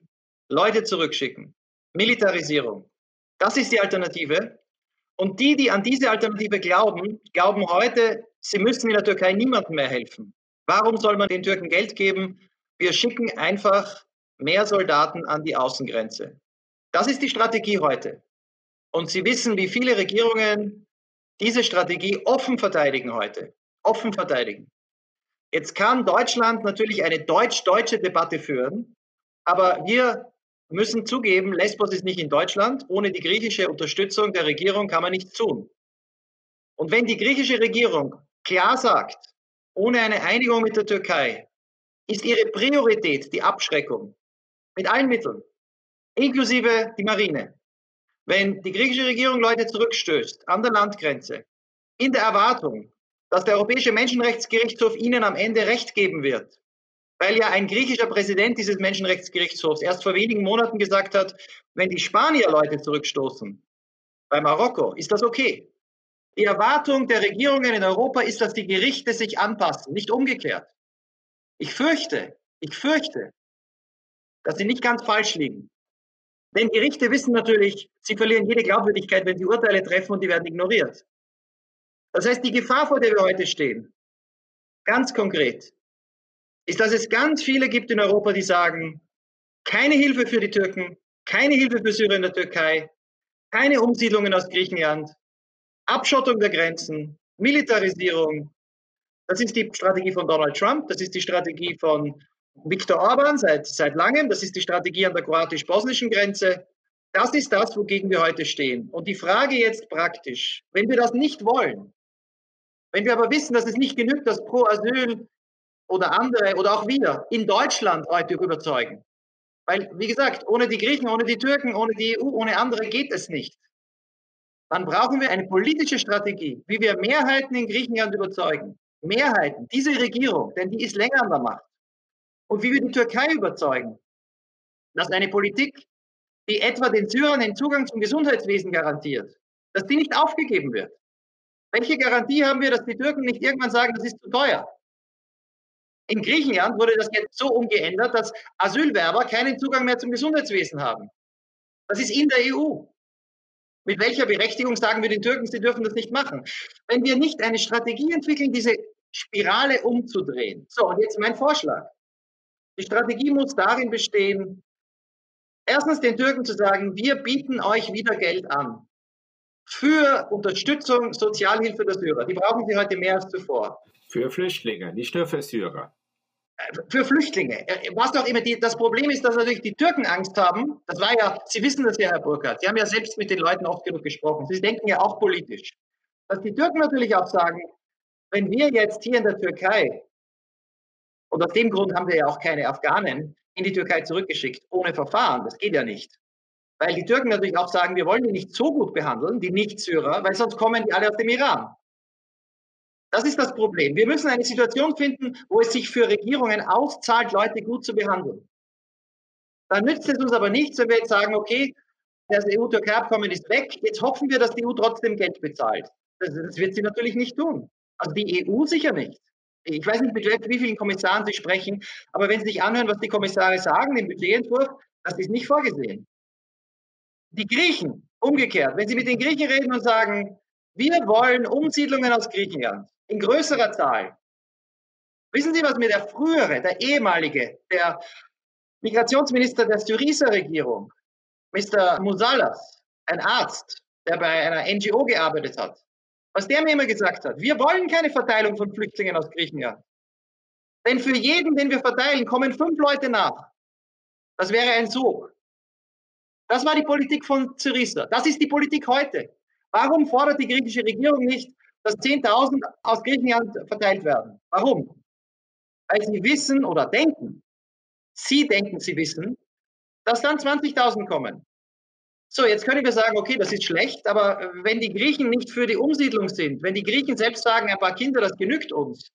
Leute zurückschicken. Militarisierung. Das ist die Alternative. Und die, die an diese Alternative glauben, glauben heute, sie müssen in der Türkei niemandem mehr helfen. Warum soll man den Türken Geld geben? Wir schicken einfach mehr Soldaten an die Außengrenze. Das ist die Strategie heute. Und Sie wissen, wie viele Regierungen diese Strategie offen verteidigen heute. Offen verteidigen. Jetzt kann Deutschland natürlich eine deutsch-deutsche Debatte führen, aber wir müssen zugeben, Lesbos ist nicht in Deutschland. Ohne die griechische Unterstützung der Regierung kann man nichts tun. Und wenn die griechische Regierung klar sagt, ohne eine Einigung mit der Türkei, ist ihre Priorität die Abschreckung mit allen Mitteln, inklusive die Marine. Wenn die griechische Regierung Leute zurückstößt an der Landgrenze, in der Erwartung, dass der Europäische Menschenrechtsgerichtshof ihnen am Ende Recht geben wird, weil ja ein griechischer Präsident dieses Menschenrechtsgerichtshofs erst vor wenigen Monaten gesagt hat, wenn die Spanier Leute zurückstoßen bei Marokko, ist das okay. Die Erwartung der Regierungen in Europa ist, dass die Gerichte sich anpassen, nicht umgekehrt. Ich fürchte, ich fürchte, dass sie nicht ganz falsch liegen. Denn Gerichte wissen natürlich, sie verlieren jede Glaubwürdigkeit, wenn sie Urteile treffen und die werden ignoriert. Das heißt, die Gefahr, vor der wir heute stehen, ganz konkret, ist, dass es ganz viele gibt in Europa, die sagen, keine Hilfe für die Türken, keine Hilfe für Syrien und der Türkei, keine Umsiedlungen aus Griechenland, Abschottung der Grenzen, Militarisierung. Das ist die Strategie von Donald Trump, das ist die Strategie von Viktor Orban seit, seit langem. Das ist die Strategie an der kroatisch-bosnischen Grenze. Das ist das, wogegen wir heute stehen. Und die Frage jetzt praktisch, wenn wir das nicht wollen, wenn wir aber wissen, dass es nicht genügt, dass Pro Asyl oder andere oder auch wir in Deutschland heute überzeugen. Weil, wie gesagt, ohne die Griechen, ohne die Türken, ohne die EU, ohne andere geht es nicht. Dann brauchen wir eine politische Strategie, wie wir Mehrheiten in Griechenland überzeugen. Mehrheiten, diese Regierung, denn die ist länger an der Macht und wie wir die Türkei überzeugen, dass eine Politik, die etwa den Syrern den Zugang zum Gesundheitswesen garantiert, dass die nicht aufgegeben wird. Welche Garantie haben wir, dass die Türken nicht irgendwann sagen, das ist zu teuer? In Griechenland wurde das jetzt so umgeändert, dass Asylwerber keinen Zugang mehr zum Gesundheitswesen haben. Das ist in der EU. Mit welcher Berechtigung sagen wir den Türken, sie dürfen das nicht machen? Wenn wir nicht eine Strategie entwickeln, diese Spirale umzudrehen. So, und jetzt mein Vorschlag. Die Strategie muss darin bestehen, erstens den Türken zu sagen, wir bieten euch wieder Geld an für Unterstützung, Sozialhilfe der Syrer. Die brauchen sie heute mehr als zuvor. Für Flüchtlinge, nicht nur für Syrer. Für Flüchtlinge. Was auch immer. Die, das Problem ist, dass natürlich die Türken Angst haben. Das war ja, Sie wissen das ja, Herr Burkhardt. Sie haben ja selbst mit den Leuten oft genug gesprochen. Sie denken ja auch politisch. Dass die Türken natürlich auch sagen, wenn wir jetzt hier in der Türkei und aus dem Grund haben wir ja auch keine Afghanen in die Türkei zurückgeschickt, ohne Verfahren. Das geht ja nicht. Weil die Türken natürlich auch sagen, wir wollen die nicht so gut behandeln, die Nicht-Syrer, weil sonst kommen die alle aus dem Iran. Das ist das Problem. Wir müssen eine Situation finden, wo es sich für Regierungen auszahlt, Leute gut zu behandeln. Dann nützt es uns aber nichts, wenn wir jetzt sagen, okay, das EU-Türkei-Abkommen ist weg, jetzt hoffen wir, dass die EU trotzdem Geld bezahlt. Das, das wird sie natürlich nicht tun. Also die EU sicher nicht. Ich weiß nicht, mit wie vielen Kommissaren Sie sprechen, aber wenn Sie sich anhören, was die Kommissare sagen im Budgetentwurf, das ist nicht vorgesehen. Die Griechen, umgekehrt, wenn Sie mit den Griechen reden und sagen, wir wollen Umsiedlungen aus Griechenland in größerer Zahl. Wissen Sie, was mir der frühere, der ehemalige, der Migrationsminister der Syriza-Regierung, Mr. Musalas, ein Arzt, der bei einer NGO gearbeitet hat, was der mir immer gesagt hat. Wir wollen keine Verteilung von Flüchtlingen aus Griechenland. Denn für jeden, den wir verteilen, kommen fünf Leute nach. Das wäre ein Sog. Das war die Politik von Syriza. Das ist die Politik heute. Warum fordert die griechische Regierung nicht, dass 10.000 aus Griechenland verteilt werden? Warum? Weil sie wissen oder denken, sie denken, sie wissen, dass dann 20.000 kommen. So, jetzt können wir sagen, okay, das ist schlecht, aber wenn die Griechen nicht für die Umsiedlung sind, wenn die Griechen selbst sagen, ein paar Kinder, das genügt uns,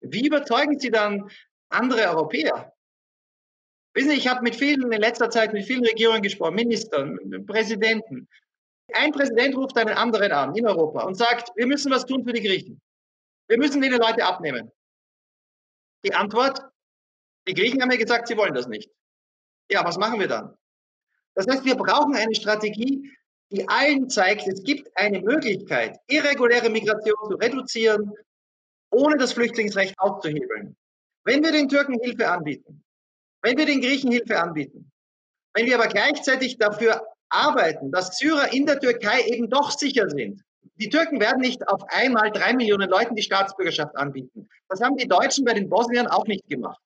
wie überzeugen sie dann andere Europäer? Wissen Sie, ich habe mit vielen in letzter Zeit mit vielen Regierungen gesprochen, Ministern, Präsidenten. Ein Präsident ruft einen anderen an in Europa und sagt, wir müssen was tun für die Griechen. Wir müssen denen Leute abnehmen. Die Antwort, die Griechen haben mir gesagt, sie wollen das nicht. Ja, was machen wir dann? Das heißt, wir brauchen eine Strategie, die allen zeigt, es gibt eine Möglichkeit, irreguläre Migration zu reduzieren, ohne das Flüchtlingsrecht aufzuhebeln. Wenn wir den Türken Hilfe anbieten, wenn wir den Griechen Hilfe anbieten, wenn wir aber gleichzeitig dafür arbeiten, dass Syrer in der Türkei eben doch sicher sind. Die Türken werden nicht auf einmal drei Millionen Leuten die Staatsbürgerschaft anbieten. Das haben die Deutschen bei den Bosniern auch nicht gemacht.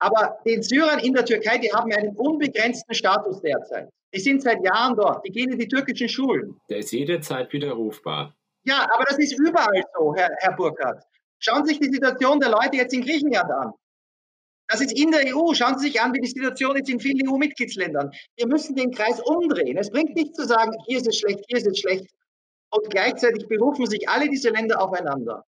Aber den Syrern in der Türkei, die haben einen unbegrenzten Status derzeit. Die sind seit Jahren dort. Die gehen in die türkischen Schulen. Der ist jederzeit widerrufbar. Ja, aber das ist überall so, Herr, Herr Burkhardt. Schauen Sie sich die Situation der Leute jetzt in Griechenland an. Das ist in der EU. Schauen Sie sich an, wie die Situation ist in vielen EU-Mitgliedsländern. Wir müssen den Kreis umdrehen. Es bringt nicht zu sagen, hier ist es schlecht, hier ist es schlecht. Und gleichzeitig berufen sich alle diese Länder aufeinander.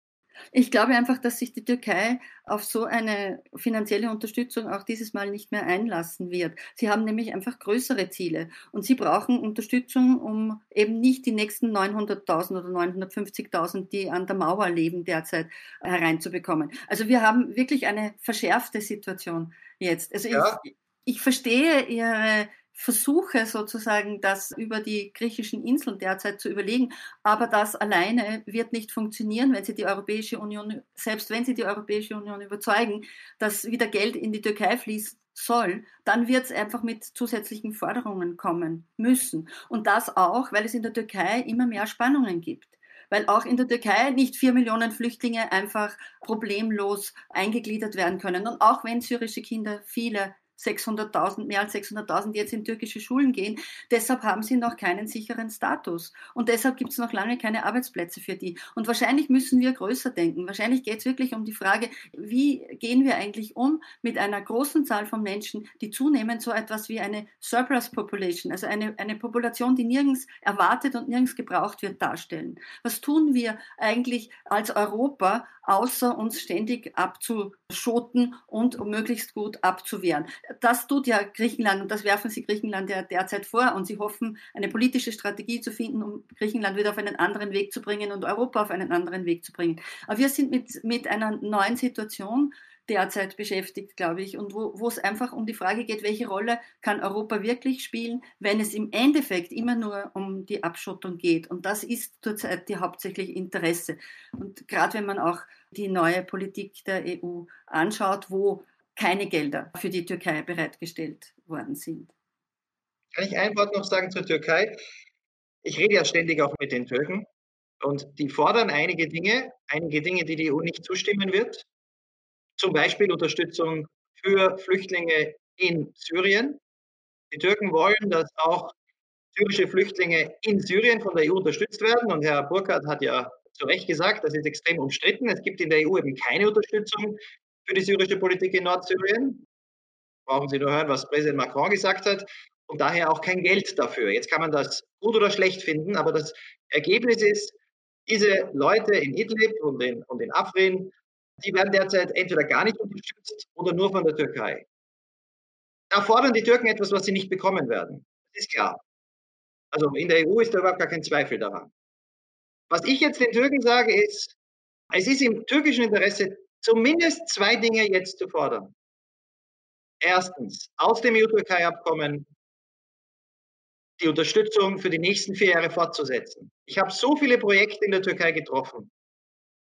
Ich glaube einfach, dass sich die Türkei auf so eine finanzielle Unterstützung auch dieses Mal nicht mehr einlassen wird. Sie haben nämlich einfach größere Ziele und sie brauchen Unterstützung, um eben nicht die nächsten 900.000 oder 950.000, die an der Mauer leben, derzeit hereinzubekommen. Also wir haben wirklich eine verschärfte Situation jetzt. Also ja. ich, ich verstehe Ihre versuche sozusagen, das über die griechischen Inseln derzeit zu überlegen. Aber das alleine wird nicht funktionieren, wenn sie die Europäische Union, selbst wenn sie die Europäische Union überzeugen, dass wieder Geld in die Türkei fließen soll, dann wird es einfach mit zusätzlichen Forderungen kommen müssen. Und das auch, weil es in der Türkei immer mehr Spannungen gibt weil auch in der Türkei nicht vier Millionen Flüchtlinge einfach problemlos eingegliedert werden können. Und auch wenn syrische Kinder viele 600.000, mehr als 600.000 jetzt in türkische Schulen gehen. Deshalb haben sie noch keinen sicheren Status. Und deshalb gibt es noch lange keine Arbeitsplätze für die. Und wahrscheinlich müssen wir größer denken. Wahrscheinlich geht es wirklich um die Frage, wie gehen wir eigentlich um mit einer großen Zahl von Menschen, die zunehmend so etwas wie eine Surplus Population, also eine, eine Population, die nirgends erwartet und nirgends gebraucht wird, darstellen. Was tun wir eigentlich als Europa, außer uns ständig abzuschoten und möglichst gut abzuwehren? das tut ja Griechenland und das werfen sie Griechenland ja derzeit vor und sie hoffen, eine politische Strategie zu finden, um Griechenland wieder auf einen anderen Weg zu bringen und Europa auf einen anderen Weg zu bringen. Aber wir sind mit, mit einer neuen Situation derzeit beschäftigt, glaube ich, und wo, wo es einfach um die Frage geht, welche Rolle kann Europa wirklich spielen, wenn es im Endeffekt immer nur um die Abschottung geht. Und das ist zurzeit die hauptsächliche Interesse. Und gerade wenn man auch die neue Politik der EU anschaut, wo keine Gelder für die Türkei bereitgestellt worden sind. Kann ich ein Wort noch sagen zur Türkei? Ich rede ja ständig auch mit den Türken und die fordern einige Dinge, einige Dinge, die die EU nicht zustimmen wird. Zum Beispiel Unterstützung für Flüchtlinge in Syrien. Die Türken wollen, dass auch syrische Flüchtlinge in Syrien von der EU unterstützt werden. Und Herr Burkhardt hat ja zu Recht gesagt, das ist extrem umstritten. Es gibt in der EU eben keine Unterstützung für die syrische Politik in Nordsyrien. Brauchen Sie nur hören, was Präsident Macron gesagt hat. Und daher auch kein Geld dafür. Jetzt kann man das gut oder schlecht finden, aber das Ergebnis ist, diese Leute in Idlib und in, und in Afrin, die werden derzeit entweder gar nicht unterstützt oder nur von der Türkei. Da fordern die Türken etwas, was sie nicht bekommen werden. Das ist klar. Also in der EU ist da überhaupt gar kein Zweifel daran. Was ich jetzt den Türken sage, ist, es ist im türkischen Interesse, zumindest zwei Dinge jetzt zu fordern. Erstens, aus dem EU-Türkei-Abkommen die Unterstützung für die nächsten vier Jahre fortzusetzen. Ich habe so viele Projekte in der Türkei getroffen,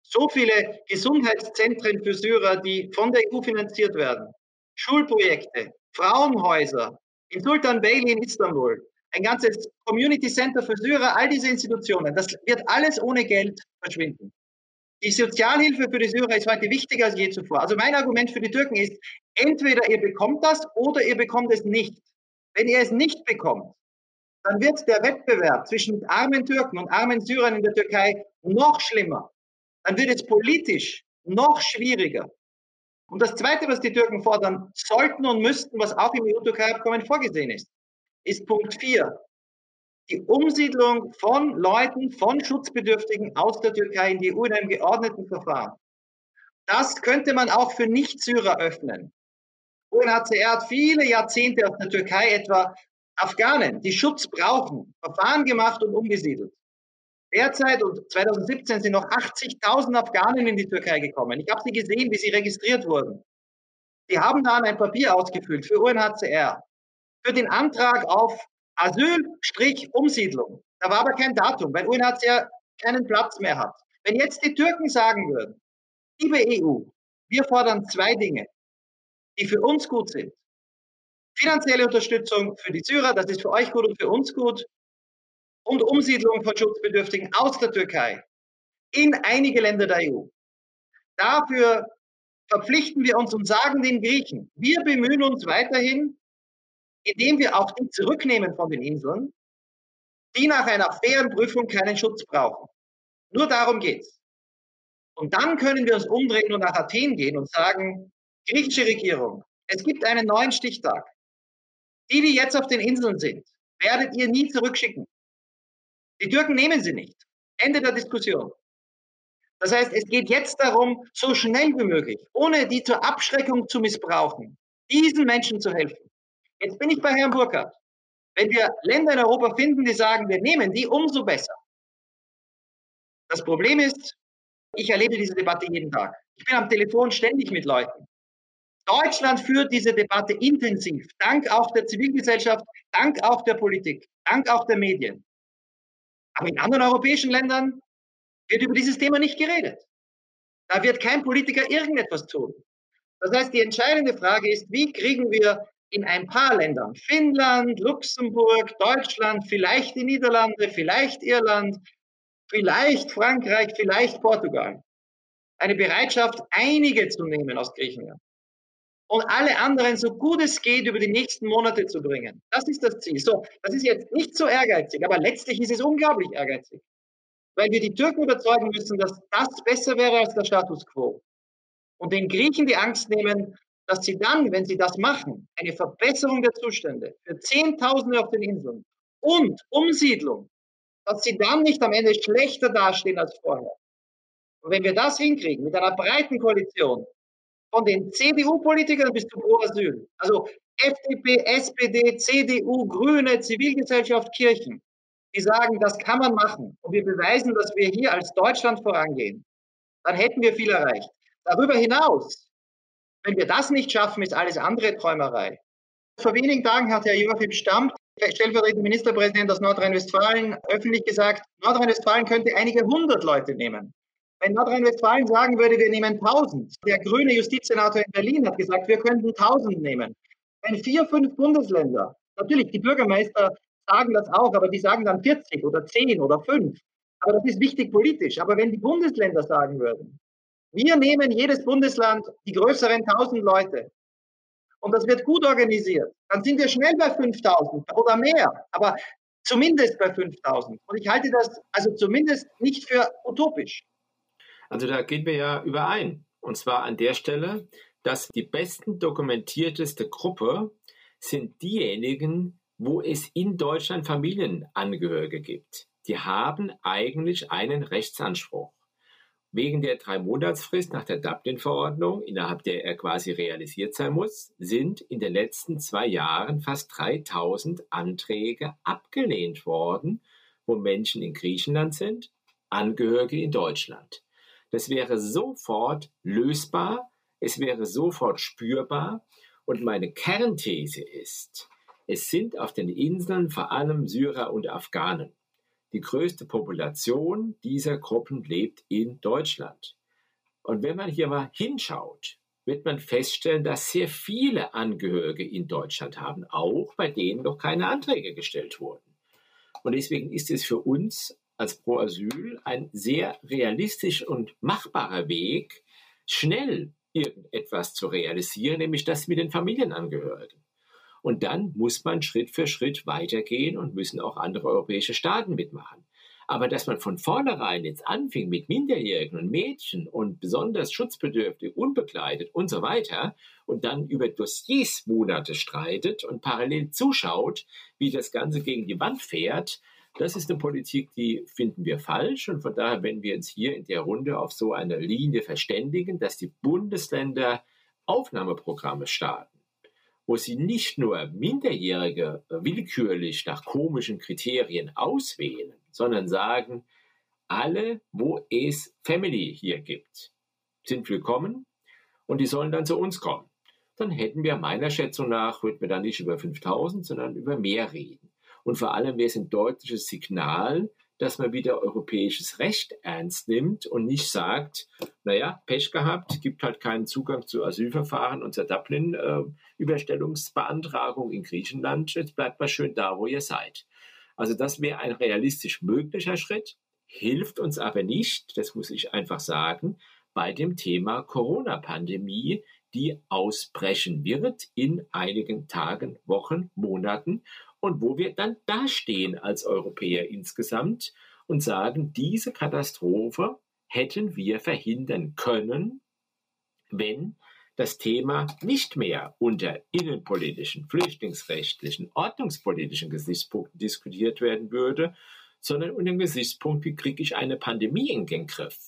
so viele Gesundheitszentren für Syrer, die von der EU finanziert werden, Schulprojekte, Frauenhäuser, in Sultan Beyli in Istanbul, ein ganzes Community Center für Syrer, all diese Institutionen. Das wird alles ohne Geld verschwinden. Die Sozialhilfe für die Syrer ist heute wichtiger als je zuvor. Also mein Argument für die Türken ist, entweder ihr bekommt das oder ihr bekommt es nicht. Wenn ihr es nicht bekommt, dann wird der Wettbewerb zwischen armen Türken und armen Syrern in der Türkei noch schlimmer. Dann wird es politisch noch schwieriger. Und das Zweite, was die Türken fordern sollten und müssten, was auch im EU-Türkei-Abkommen vorgesehen ist, ist Punkt 4. Die Umsiedlung von Leuten, von Schutzbedürftigen aus der Türkei in die EU in einem geordneten Verfahren. Das könnte man auch für Nicht-Syrer öffnen. UNHCR hat viele Jahrzehnte aus der Türkei etwa Afghanen, die Schutz brauchen, Verfahren gemacht und umgesiedelt. Derzeit und 2017 sind noch 80.000 Afghanen in die Türkei gekommen. Ich habe sie gesehen, wie sie registriert wurden. Sie haben dann ein Papier ausgefüllt für UNHCR, für den Antrag auf Asyl-Umsiedlung. Da war aber kein Datum, weil UNHCR keinen Platz mehr hat. Wenn jetzt die Türken sagen würden, liebe EU, wir fordern zwei Dinge, die für uns gut sind. Finanzielle Unterstützung für die Syrer, das ist für euch gut und für uns gut. Und Umsiedlung von Schutzbedürftigen aus der Türkei in einige Länder der EU. Dafür verpflichten wir uns und sagen den Griechen, wir bemühen uns weiterhin, indem wir auch die zurücknehmen von den Inseln, die nach einer fairen Prüfung keinen Schutz brauchen. Nur darum geht's. Und dann können wir uns umdrehen und nach Athen gehen und sagen, griechische Regierung, es gibt einen neuen Stichtag. Die, die jetzt auf den Inseln sind, werdet ihr nie zurückschicken. Die Türken nehmen sie nicht. Ende der Diskussion. Das heißt, es geht jetzt darum, so schnell wie möglich, ohne die zur Abschreckung zu missbrauchen, diesen Menschen zu helfen. Jetzt bin ich bei Herrn Burkhardt. Wenn wir Länder in Europa finden, die sagen, wir nehmen die, umso besser. Das Problem ist, ich erlebe diese Debatte jeden Tag. Ich bin am Telefon ständig mit Leuten. Deutschland führt diese Debatte intensiv, dank auch der Zivilgesellschaft, dank auch der Politik, dank auch der Medien. Aber in anderen europäischen Ländern wird über dieses Thema nicht geredet. Da wird kein Politiker irgendetwas tun. Das heißt, die entscheidende Frage ist, wie kriegen wir in ein paar Ländern, Finnland, Luxemburg, Deutschland, vielleicht die Niederlande, vielleicht Irland, vielleicht Frankreich, vielleicht Portugal, eine Bereitschaft, einige zu nehmen aus Griechenland und alle anderen so gut es geht über die nächsten Monate zu bringen. Das ist das Ziel. So, das ist jetzt nicht so ehrgeizig, aber letztlich ist es unglaublich ehrgeizig, weil wir die Türken überzeugen müssen, dass das besser wäre als der Status quo und den Griechen die Angst nehmen, dass sie dann, wenn sie das machen, eine Verbesserung der Zustände für Zehntausende auf den Inseln und Umsiedlung, dass sie dann nicht am Ende schlechter dastehen als vorher. Und wenn wir das hinkriegen mit einer breiten Koalition, von den CDU-Politikern bis zum pro Asyl. Also FDP, SPD, CDU, Grüne, Zivilgesellschaft, Kirchen, die sagen, das kann man machen. Und wir beweisen, dass wir hier als Deutschland vorangehen. Dann hätten wir viel erreicht. Darüber hinaus, wenn wir das nicht schaffen, ist alles andere Träumerei. Vor wenigen Tagen hat Herr Joachim Stammt, stellvertretender Ministerpräsident aus Nordrhein-Westfalen, öffentlich gesagt, Nordrhein-Westfalen könnte einige hundert Leute nehmen. Wenn Nordrhein-Westfalen sagen würde, wir nehmen 1000, der grüne Justizsenator in Berlin hat gesagt, wir könnten 1000 nehmen. Wenn vier, fünf Bundesländer, natürlich die Bürgermeister sagen das auch, aber die sagen dann 40 oder 10 oder 5. Aber das ist wichtig politisch. Aber wenn die Bundesländer sagen würden, wir nehmen jedes Bundesland die größeren 1000 Leute und das wird gut organisiert, dann sind wir schnell bei 5000 oder mehr, aber zumindest bei 5000. Und ich halte das also zumindest nicht für utopisch. Also da gehen wir ja überein. Und zwar an der Stelle, dass die besten dokumentierteste Gruppe sind diejenigen, wo es in Deutschland Familienangehörige gibt. Die haben eigentlich einen Rechtsanspruch. Wegen der Drei-Monatsfrist nach der Dublin-Verordnung, innerhalb der er quasi realisiert sein muss, sind in den letzten zwei Jahren fast 3000 Anträge abgelehnt worden, wo Menschen in Griechenland sind, Angehörige in Deutschland. Das wäre sofort lösbar, es wäre sofort spürbar. Und meine Kernthese ist, es sind auf den Inseln vor allem Syrer und Afghanen. Die größte Population dieser Gruppen lebt in Deutschland. Und wenn man hier mal hinschaut, wird man feststellen, dass sehr viele Angehörige in Deutschland haben, auch bei denen noch keine Anträge gestellt wurden. Und deswegen ist es für uns als Pro Asyl ein sehr realistisch und machbarer Weg, schnell irgendetwas zu realisieren, nämlich das mit den Familienangehörigen. Und dann muss man Schritt für Schritt weitergehen und müssen auch andere europäische Staaten mitmachen. Aber dass man von vornherein jetzt anfing mit Minderjährigen und Mädchen und besonders schutzbedürftig, unbekleidet und so weiter und dann über Dossiers Monate streitet und parallel zuschaut, wie das Ganze gegen die Wand fährt, das ist eine Politik, die finden wir falsch. Und von daher, wenn wir uns hier in der Runde auf so eine Linie verständigen, dass die Bundesländer Aufnahmeprogramme starten, wo sie nicht nur Minderjährige willkürlich nach komischen Kriterien auswählen, sondern sagen, alle, wo es Family hier gibt, sind willkommen und die sollen dann zu uns kommen. Dann hätten wir meiner Schätzung nach, würden wir dann nicht über 5000, sondern über mehr reden. Und vor allem wäre es ein deutliches Signal, dass man wieder europäisches Recht ernst nimmt und nicht sagt, naja, Pech gehabt, gibt halt keinen Zugang zu Asylverfahren und zur Dublin-Überstellungsbeantragung in Griechenland, jetzt bleibt mal schön da, wo ihr seid. Also das wäre ein realistisch möglicher Schritt, hilft uns aber nicht, das muss ich einfach sagen, bei dem Thema Corona-Pandemie, die ausbrechen wird in einigen Tagen, Wochen, Monaten und wo wir dann dastehen als Europäer insgesamt und sagen, diese Katastrophe hätten wir verhindern können, wenn das Thema nicht mehr unter innenpolitischen, flüchtlingsrechtlichen, ordnungspolitischen Gesichtspunkten diskutiert werden würde, sondern unter dem Gesichtspunkt, wie kriege ich eine Pandemie in den Griff?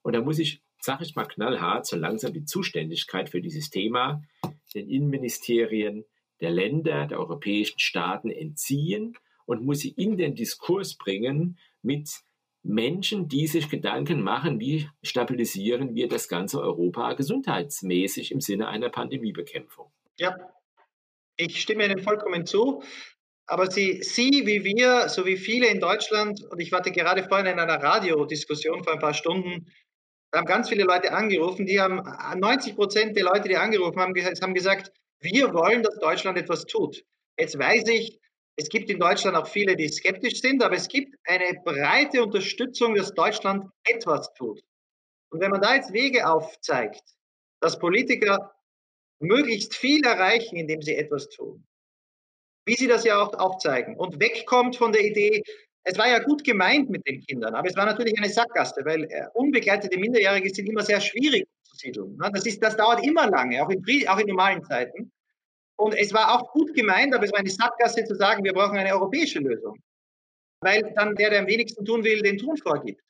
Und da muss ich, sage ich mal knallhart, so langsam die Zuständigkeit für dieses Thema den Innenministerien der Länder, der europäischen Staaten entziehen und muss sie in den Diskurs bringen mit Menschen, die sich Gedanken machen, wie stabilisieren wir das ganze Europa gesundheitsmäßig im Sinne einer Pandemiebekämpfung. Ja, ich stimme Ihnen vollkommen zu. Aber Sie, Sie wie wir, so wie viele in Deutschland, und ich warte gerade vorhin in einer Radiodiskussion vor ein paar Stunden, haben ganz viele Leute angerufen, die haben 90 Prozent der Leute, die angerufen haben, haben gesagt, wir wollen, dass Deutschland etwas tut. Jetzt weiß ich, es gibt in Deutschland auch viele, die skeptisch sind, aber es gibt eine breite Unterstützung, dass Deutschland etwas tut. Und wenn man da jetzt Wege aufzeigt, dass Politiker möglichst viel erreichen, indem sie etwas tun, wie sie das ja auch aufzeigen und wegkommt von der Idee, es war ja gut gemeint mit den Kindern, aber es war natürlich eine Sackgasse, weil äh, unbegleitete Minderjährige sind immer sehr schwierig zu siedeln. Ne? Das, ist, das dauert immer lange, auch in, auch in normalen Zeiten. Und es war auch gut gemeint, aber es war eine Sackgasse zu sagen, wir brauchen eine europäische Lösung. Weil dann der, der am wenigsten tun will, den Ton vorgibt.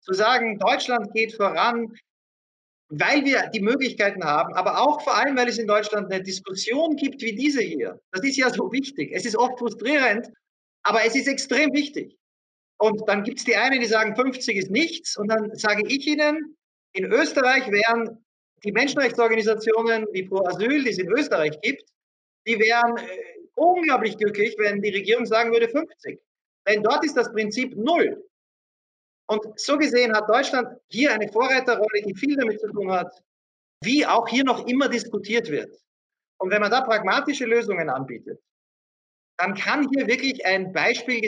Zu sagen, Deutschland geht voran, weil wir die Möglichkeiten haben, aber auch vor allem, weil es in Deutschland eine Diskussion gibt wie diese hier. Das ist ja so wichtig. Es ist oft frustrierend, aber es ist extrem wichtig. Und dann gibt es die einen, die sagen, 50 ist nichts. Und dann sage ich Ihnen, in Österreich wären die Menschenrechtsorganisationen wie Pro Asyl, die es in Österreich gibt, die wären äh, unglaublich glücklich, wenn die Regierung sagen würde 50. Denn dort ist das Prinzip null. Und so gesehen hat Deutschland hier eine Vorreiterrolle, die viel damit zu tun hat, wie auch hier noch immer diskutiert wird. Und wenn man da pragmatische Lösungen anbietet, dann kann hier wirklich ein Beispiel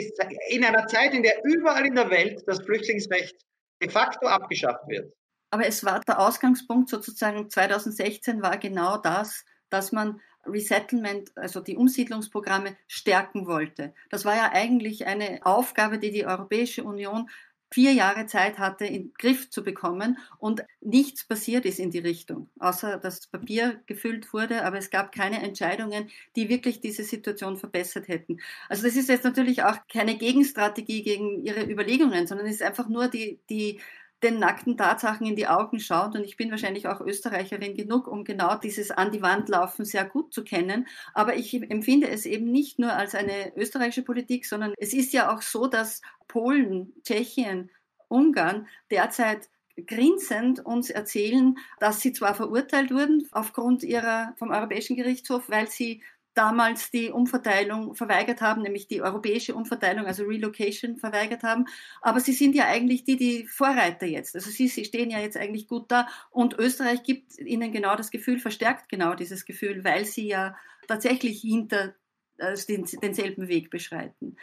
in einer Zeit, in der überall in der Welt das Flüchtlingsrecht de facto abgeschafft wird. Aber es war der Ausgangspunkt sozusagen 2016 war genau das, dass man Resettlement, also die Umsiedlungsprogramme stärken wollte. Das war ja eigentlich eine Aufgabe, die die Europäische Union vier Jahre Zeit hatte, in den Griff zu bekommen und nichts passiert ist in die Richtung, außer dass Papier gefüllt wurde, aber es gab keine Entscheidungen, die wirklich diese Situation verbessert hätten. Also das ist jetzt natürlich auch keine Gegenstrategie gegen Ihre Überlegungen, sondern es ist einfach nur die, die den nackten Tatsachen in die Augen schaut. Und ich bin wahrscheinlich auch Österreicherin genug, um genau dieses an die Wand laufen sehr gut zu kennen. Aber ich empfinde es eben nicht nur als eine österreichische Politik, sondern es ist ja auch so, dass Polen, Tschechien, Ungarn derzeit grinsend uns erzählen, dass sie zwar verurteilt wurden aufgrund ihrer vom Europäischen Gerichtshof, weil sie damals die Umverteilung verweigert haben, nämlich die europäische Umverteilung, also Relocation verweigert haben. Aber sie sind ja eigentlich die, die Vorreiter jetzt. Also sie, sie stehen ja jetzt eigentlich gut da und Österreich gibt ihnen genau das Gefühl, verstärkt genau dieses Gefühl, weil sie ja tatsächlich hinter also den, denselben Weg beschreiten.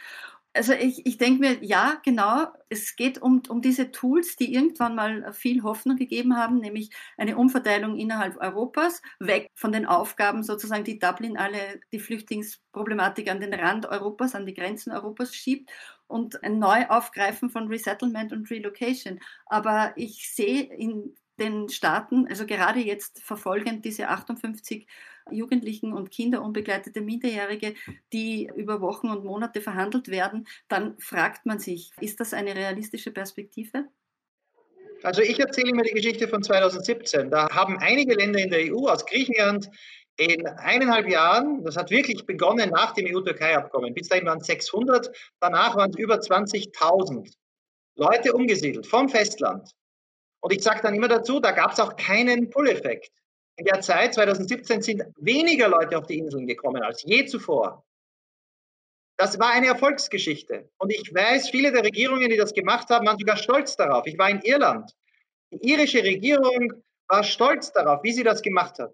Also ich, ich denke mir, ja, genau, es geht um, um diese Tools, die irgendwann mal viel Hoffnung gegeben haben, nämlich eine Umverteilung innerhalb Europas, weg von den Aufgaben sozusagen, die Dublin alle die Flüchtlingsproblematik an den Rand Europas, an die Grenzen Europas schiebt und ein Neuaufgreifen von Resettlement und Relocation. Aber ich sehe in den Staaten, also gerade jetzt verfolgend diese 58 Jugendlichen und Kinder, unbegleitete Minderjährige, die über Wochen und Monate verhandelt werden, dann fragt man sich, ist das eine realistische Perspektive? Also ich erzähle mir die Geschichte von 2017. Da haben einige Länder in der EU aus Griechenland in eineinhalb Jahren, das hat wirklich begonnen nach dem EU-Türkei-Abkommen, bis dahin waren es 600, danach waren es über 20.000 Leute umgesiedelt vom Festland. Und ich sage dann immer dazu, da gab es auch keinen Pull-Effekt. In der Zeit, 2017, sind weniger Leute auf die Inseln gekommen als je zuvor. Das war eine Erfolgsgeschichte. Und ich weiß, viele der Regierungen, die das gemacht haben, waren sogar stolz darauf. Ich war in Irland. Die irische Regierung war stolz darauf, wie sie das gemacht hat.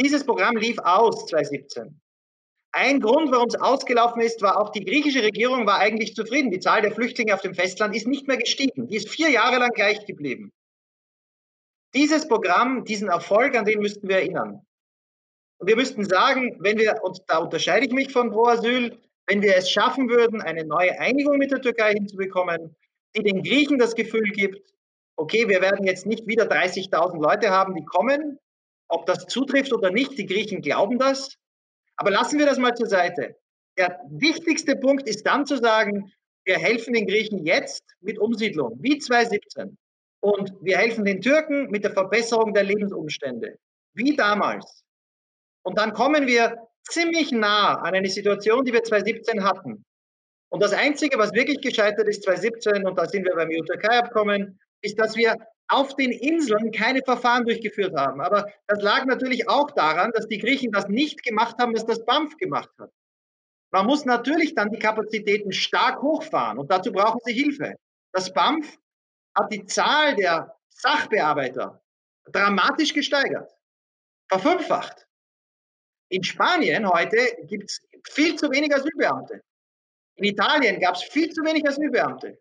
Dieses Programm lief aus 2017. Ein Grund, warum es ausgelaufen ist, war auch die griechische Regierung war eigentlich zufrieden. Die Zahl der Flüchtlinge auf dem Festland ist nicht mehr gestiegen. Die ist vier Jahre lang gleich geblieben. Dieses Programm, diesen Erfolg, an den müssten wir erinnern. Und wir müssten sagen, wenn wir, und da unterscheide ich mich von Pro Asyl, wenn wir es schaffen würden, eine neue Einigung mit der Türkei hinzubekommen, die den Griechen das Gefühl gibt, okay, wir werden jetzt nicht wieder 30.000 Leute haben, die kommen, ob das zutrifft oder nicht, die Griechen glauben das, aber lassen wir das mal zur Seite. Der wichtigste Punkt ist dann zu sagen, wir helfen den Griechen jetzt mit Umsiedlung, wie 2017. Und wir helfen den Türken mit der Verbesserung der Lebensumstände, wie damals. Und dann kommen wir ziemlich nah an eine Situation, die wir 2017 hatten. Und das Einzige, was wirklich gescheitert ist 2017, und da sind wir beim EU-Türkei-Abkommen, ist, dass wir auf den Inseln keine Verfahren durchgeführt haben. Aber das lag natürlich auch daran, dass die Griechen das nicht gemacht haben, was das BAMF gemacht hat. Man muss natürlich dann die Kapazitäten stark hochfahren und dazu brauchen sie Hilfe. Das BAMF hat die Zahl der Sachbearbeiter dramatisch gesteigert, verfünffacht. In Spanien heute gibt es viel zu wenig Asylbeamte. In Italien gab es viel zu wenig Asylbeamte.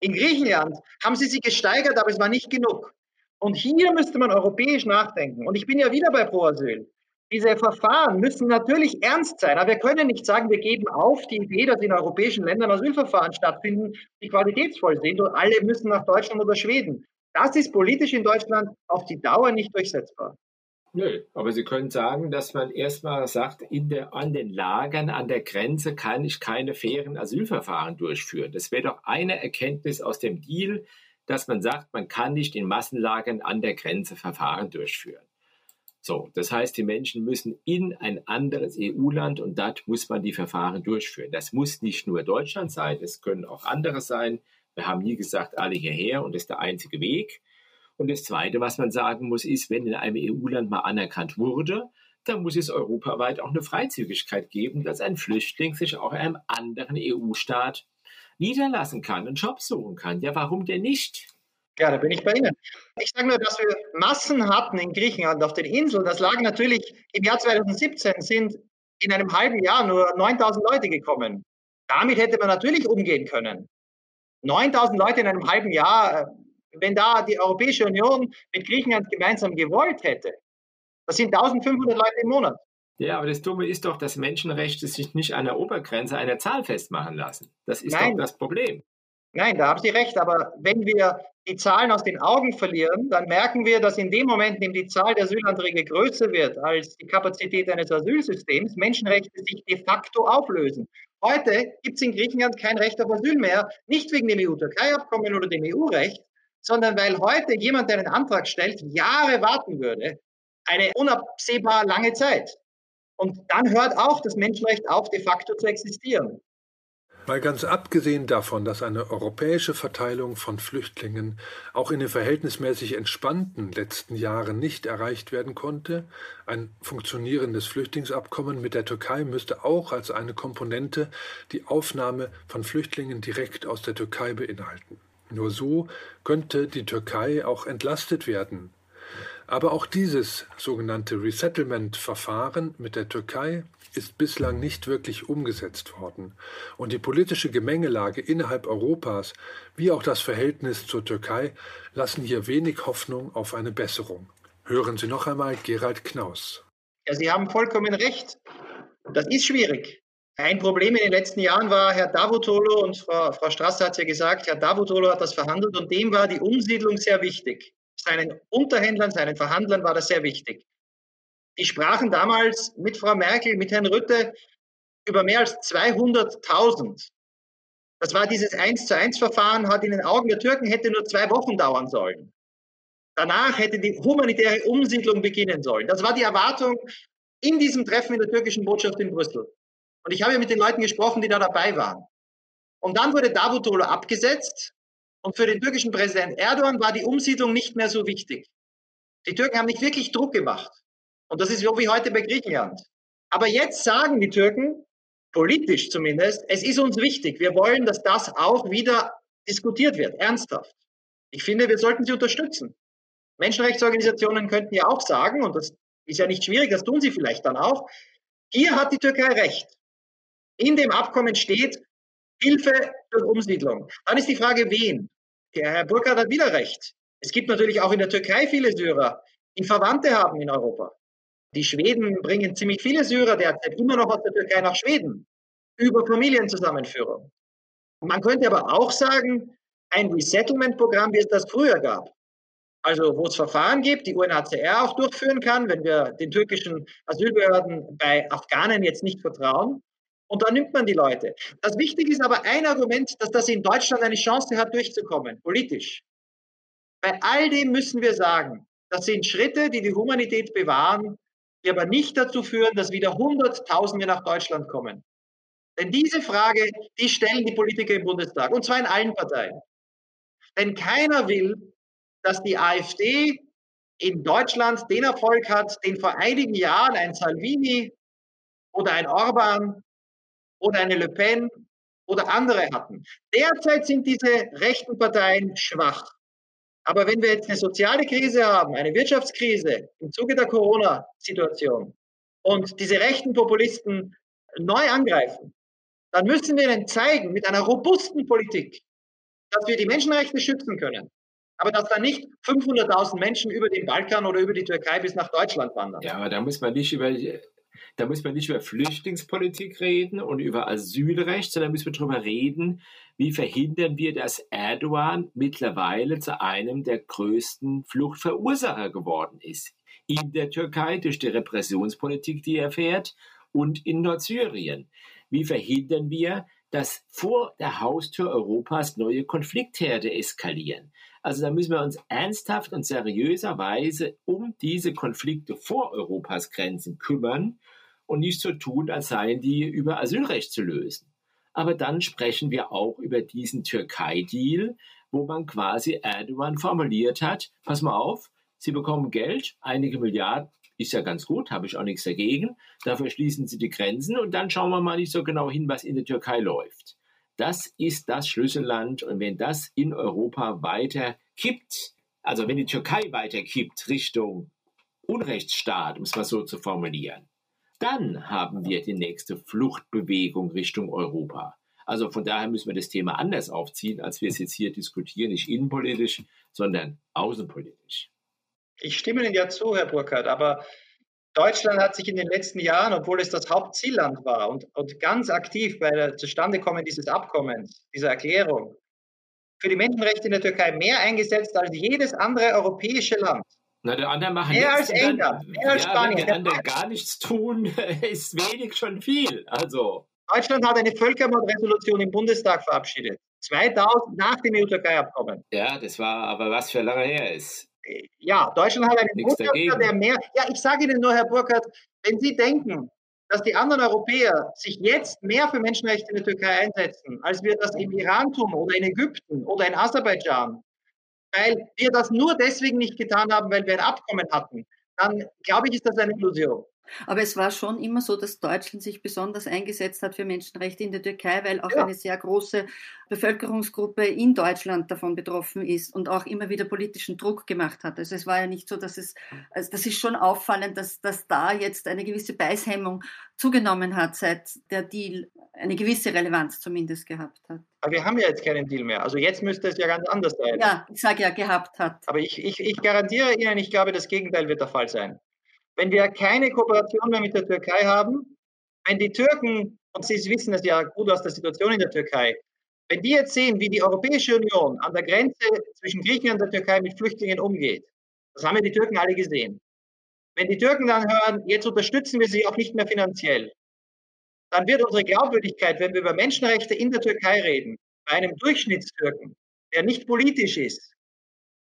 In Griechenland haben sie sie gesteigert, aber es war nicht genug. Und hier müsste man europäisch nachdenken. Und ich bin ja wieder bei Pro Asyl. Diese Verfahren müssen natürlich ernst sein, aber wir können nicht sagen, wir geben auf die Idee, dass in europäischen Ländern Asylverfahren stattfinden, die qualitätsvoll sind und alle müssen nach Deutschland oder Schweden. Das ist politisch in Deutschland auf die Dauer nicht durchsetzbar. Nö, aber Sie können sagen, dass man erstmal sagt, in der, an den Lagern an der Grenze kann ich keine fairen Asylverfahren durchführen. Das wäre doch eine Erkenntnis aus dem Deal, dass man sagt, man kann nicht in Massenlagern an der Grenze Verfahren durchführen. So, das heißt, die Menschen müssen in ein anderes EU-Land und dort muss man die Verfahren durchführen. Das muss nicht nur Deutschland sein, es können auch andere sein. Wir haben nie gesagt, alle hierher und das ist der einzige Weg. Und das Zweite, was man sagen muss, ist, wenn in einem EU-Land mal anerkannt wurde, dann muss es europaweit auch eine Freizügigkeit geben, dass ein Flüchtling sich auch in einem anderen EU-Staat niederlassen kann, einen Job suchen kann. Ja, warum denn nicht? Ja, da bin ich bei Ihnen. Ich sage nur, dass wir Massen hatten in Griechenland auf den Inseln. Das lag natürlich im Jahr 2017 sind in einem halben Jahr nur 9000 Leute gekommen. Damit hätte man natürlich umgehen können. 9000 Leute in einem halben Jahr, wenn da die Europäische Union mit Griechenland gemeinsam gewollt hätte, das sind 1500 Leute im Monat. Ja, aber das Dumme ist doch, dass Menschenrechte sich nicht an der Obergrenze einer Zahl festmachen lassen. Das ist Nein. doch das Problem. Nein, da haben Sie recht. Aber wenn wir die Zahlen aus den Augen verlieren, dann merken wir, dass in dem Moment, in dem die Zahl der Asylanträge größer wird als die Kapazität eines Asylsystems, Menschenrechte sich de facto auflösen. Heute gibt es in Griechenland kein Recht auf Asyl mehr, nicht wegen dem EU-Türkei-Abkommen oder dem EU-Recht, sondern weil heute jemand, der einen Antrag stellt, Jahre warten würde. Eine unabsehbar lange Zeit. Und dann hört auch das Menschenrecht auf, de facto zu existieren. Mal ganz abgesehen davon, dass eine europäische Verteilung von Flüchtlingen auch in den verhältnismäßig entspannten letzten Jahren nicht erreicht werden konnte, ein funktionierendes Flüchtlingsabkommen mit der Türkei müsste auch als eine Komponente die Aufnahme von Flüchtlingen direkt aus der Türkei beinhalten. Nur so könnte die Türkei auch entlastet werden. Aber auch dieses sogenannte Resettlement-Verfahren mit der Türkei ist bislang nicht wirklich umgesetzt worden, und die politische Gemengelage innerhalb Europas wie auch das Verhältnis zur Türkei lassen hier wenig Hoffnung auf eine Besserung. Hören Sie noch einmal Gerald Knaus. Ja, Sie haben vollkommen recht. Das ist schwierig. Ein Problem in den letzten Jahren war Herr Davutoglu und Frau, Frau Strasser hat es ja gesagt, Herr Davutoglu hat das verhandelt und dem war die Umsiedlung sehr wichtig. Seinen Unterhändlern, seinen Verhandlern war das sehr wichtig. Die sprachen damals mit Frau Merkel, mit Herrn Rütte über mehr als 200.000. Das war dieses 1 zu 1 Verfahren, hat in den Augen der Türken hätte nur zwei Wochen dauern sollen. Danach hätte die humanitäre Umsiedlung beginnen sollen. Das war die Erwartung in diesem Treffen in der türkischen Botschaft in Brüssel. Und ich habe mit den Leuten gesprochen, die da dabei waren. Und dann wurde Davutoglu abgesetzt und für den türkischen Präsident Erdogan war die Umsiedlung nicht mehr so wichtig. Die Türken haben nicht wirklich Druck gemacht. Und das ist so wie heute bei Griechenland. Aber jetzt sagen die Türken, politisch zumindest, es ist uns wichtig. Wir wollen, dass das auch wieder diskutiert wird, ernsthaft. Ich finde, wir sollten sie unterstützen. Menschenrechtsorganisationen könnten ja auch sagen, und das ist ja nicht schwierig, das tun sie vielleicht dann auch, hier hat die Türkei recht. In dem Abkommen steht Hilfe durch Umsiedlung. Dann ist die Frage, wen? Der Herr Burkhardt hat wieder recht. Es gibt natürlich auch in der Türkei viele Syrer, die Verwandte haben in Europa. Die Schweden bringen ziemlich viele Syrer derzeit immer noch aus der Türkei nach Schweden über Familienzusammenführung. Man könnte aber auch sagen, ein Resettlement-Programm, wie es das früher gab. Also wo es Verfahren gibt, die UNHCR auch durchführen kann, wenn wir den türkischen Asylbehörden bei Afghanen jetzt nicht vertrauen. Und dann nimmt man die Leute. Das Wichtige ist aber ein Argument, dass das in Deutschland eine Chance hat, durchzukommen, politisch. Bei all dem müssen wir sagen, das sind Schritte, die die Humanität bewahren, die aber nicht dazu führen, dass wieder Hunderttausende nach Deutschland kommen. Denn diese Frage, die stellen die Politiker im Bundestag, und zwar in allen Parteien. Denn keiner will, dass die AfD in Deutschland den Erfolg hat, den vor einigen Jahren ein Salvini oder ein Orban oder eine Le Pen oder andere hatten. Derzeit sind diese rechten Parteien schwach. Aber wenn wir jetzt eine soziale Krise haben, eine Wirtschaftskrise im Zuge der Corona-Situation und diese rechten Populisten neu angreifen, dann müssen wir ihnen zeigen, mit einer robusten Politik, dass wir die Menschenrechte schützen können, aber dass da nicht 500.000 Menschen über den Balkan oder über die Türkei bis nach Deutschland wandern. Ja, aber da muss man nicht über da muss man nicht über Flüchtlingspolitik reden und über Asylrecht, sondern müssen wir darüber reden, wie verhindern wir, dass Erdogan mittlerweile zu einem der größten Fluchtverursacher geworden ist. In der Türkei durch die Repressionspolitik, die er fährt, und in Nordsyrien. Wie verhindern wir, dass vor der Haustür Europas neue Konfliktherde eskalieren? Also da müssen wir uns ernsthaft und seriöserweise um diese Konflikte vor Europas Grenzen kümmern und nicht so tun, als seien die über Asylrecht zu lösen. Aber dann sprechen wir auch über diesen Türkei-Deal, wo man quasi Erdogan formuliert hat, pass mal auf, Sie bekommen Geld, einige Milliarden, ist ja ganz gut, habe ich auch nichts dagegen. Dafür schließen Sie die Grenzen und dann schauen wir mal nicht so genau hin, was in der Türkei läuft. Das ist das Schlüsselland. Und wenn das in Europa weiter kippt, also wenn die Türkei weiter kippt Richtung Unrechtsstaat, um es mal so zu formulieren, dann haben wir die nächste Fluchtbewegung Richtung Europa. Also von daher müssen wir das Thema anders aufziehen, als wir es jetzt hier diskutieren, nicht innenpolitisch, sondern außenpolitisch. Ich stimme Ihnen ja zu, Herr Burkhardt, aber Deutschland hat sich in den letzten Jahren, obwohl es das Hauptzielland war und, und ganz aktiv bei der Zustandekommen dieses Abkommens, dieser Erklärung, für die Menschenrechte in der Türkei mehr eingesetzt als jedes andere europäische Land. Na, der andere machen mehr als England, mehr als ja, Spanien. Wenn der andere gar nichts tun, ist wenig schon viel. Also. Deutschland hat eine Völkermordresolution im Bundestag verabschiedet. 2000 nach dem EU-Türkei-Abkommen. Ja, das war aber was für lange her ist ja, Deutschland hat einen Botschafter, der mehr. Ja, ich sage Ihnen nur, Herr Burkhardt, wenn Sie denken, dass die anderen Europäer sich jetzt mehr für Menschenrechte in der Türkei einsetzen, als wir das im Iran tun oder in Ägypten oder in Aserbaidschan, weil wir das nur deswegen nicht getan haben, weil wir ein Abkommen hatten, dann glaube ich, ist das eine Illusion. Aber es war schon immer so, dass Deutschland sich besonders eingesetzt hat für Menschenrechte in der Türkei, weil auch ja. eine sehr große Bevölkerungsgruppe in Deutschland davon betroffen ist und auch immer wieder politischen Druck gemacht hat. Also es war ja nicht so, dass es, also das ist schon auffallend, dass, dass da jetzt eine gewisse Beißhemmung zugenommen hat, seit der Deal eine gewisse Relevanz zumindest gehabt hat. Aber wir haben ja jetzt keinen Deal mehr. Also jetzt müsste es ja ganz anders sein. Ja, ich sage ja, gehabt hat. Aber ich, ich, ich garantiere Ihnen, ich glaube, das Gegenteil wird der Fall sein wenn wir keine Kooperation mehr mit der Türkei haben, wenn die Türken, und Sie wissen es ja gut aus der Situation in der Türkei, wenn die jetzt sehen, wie die Europäische Union an der Grenze zwischen Griechenland und der Türkei mit Flüchtlingen umgeht, das haben ja die Türken alle gesehen. Wenn die Türken dann hören, jetzt unterstützen wir sie auch nicht mehr finanziell, dann wird unsere Glaubwürdigkeit, wenn wir über Menschenrechte in der Türkei reden, bei einem Durchschnittstürken, der nicht politisch ist,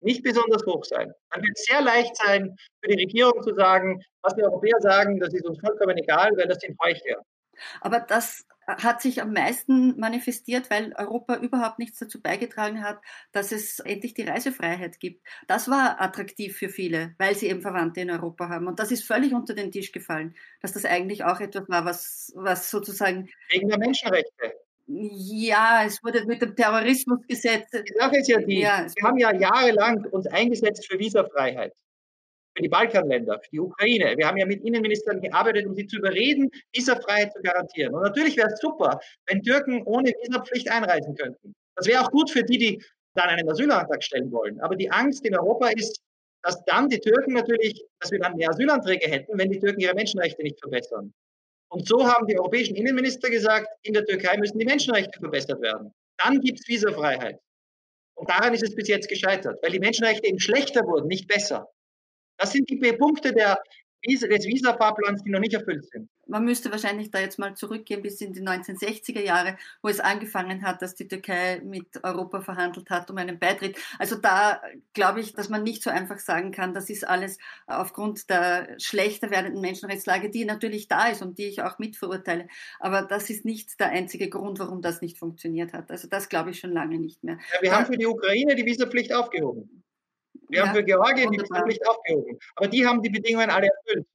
nicht besonders hoch sein. Dann wird es sehr leicht sein, für die Regierung zu sagen, was die Europäer sagen, das ist uns vollkommen egal, weil das sind Heuchler. Aber das hat sich am meisten manifestiert, weil Europa überhaupt nichts dazu beigetragen hat, dass es endlich die Reisefreiheit gibt. Das war attraktiv für viele, weil sie eben Verwandte in Europa haben. Und das ist völlig unter den Tisch gefallen, dass das eigentlich auch etwas war, was, was sozusagen. Wegen der Menschenrechte. Ja, es wurde mit dem Terrorismusgesetz. Die Sache ist ja die, ja, wir haben ja jahrelang uns eingesetzt für Visafreiheit. Für die Balkanländer, für die Ukraine. Wir haben ja mit Innenministern gearbeitet, um sie zu überreden, Visafreiheit zu garantieren. Und natürlich wäre es super, wenn Türken ohne Visapflicht einreisen könnten. Das wäre auch gut für die, die dann einen Asylantrag stellen wollen. Aber die Angst in Europa ist, dass dann die Türken natürlich, dass wir dann mehr Asylanträge hätten, wenn die Türken ihre Menschenrechte nicht verbessern. Und so haben die europäischen Innenminister gesagt, in der Türkei müssen die Menschenrechte verbessert werden. Dann gibt es Visafreiheit. Und daran ist es bis jetzt gescheitert, weil die Menschenrechte eben schlechter wurden, nicht besser. Das sind die Punkte der des Visa-Fahrplans, die noch nicht erfüllt sind. Man müsste wahrscheinlich da jetzt mal zurückgehen bis in die 1960er Jahre, wo es angefangen hat, dass die Türkei mit Europa verhandelt hat um einen Beitritt. Also da glaube ich, dass man nicht so einfach sagen kann, das ist alles aufgrund der schlechter werdenden Menschenrechtslage, die natürlich da ist und die ich auch mitverurteile. Aber das ist nicht der einzige Grund, warum das nicht funktioniert hat. Also das glaube ich schon lange nicht mehr. Ja, wir haben für die Ukraine die Visapflicht aufgehoben. Wir ja, haben für Georgien die Pflicht aufgehoben. Aber die haben die Bedingungen alle erfüllt.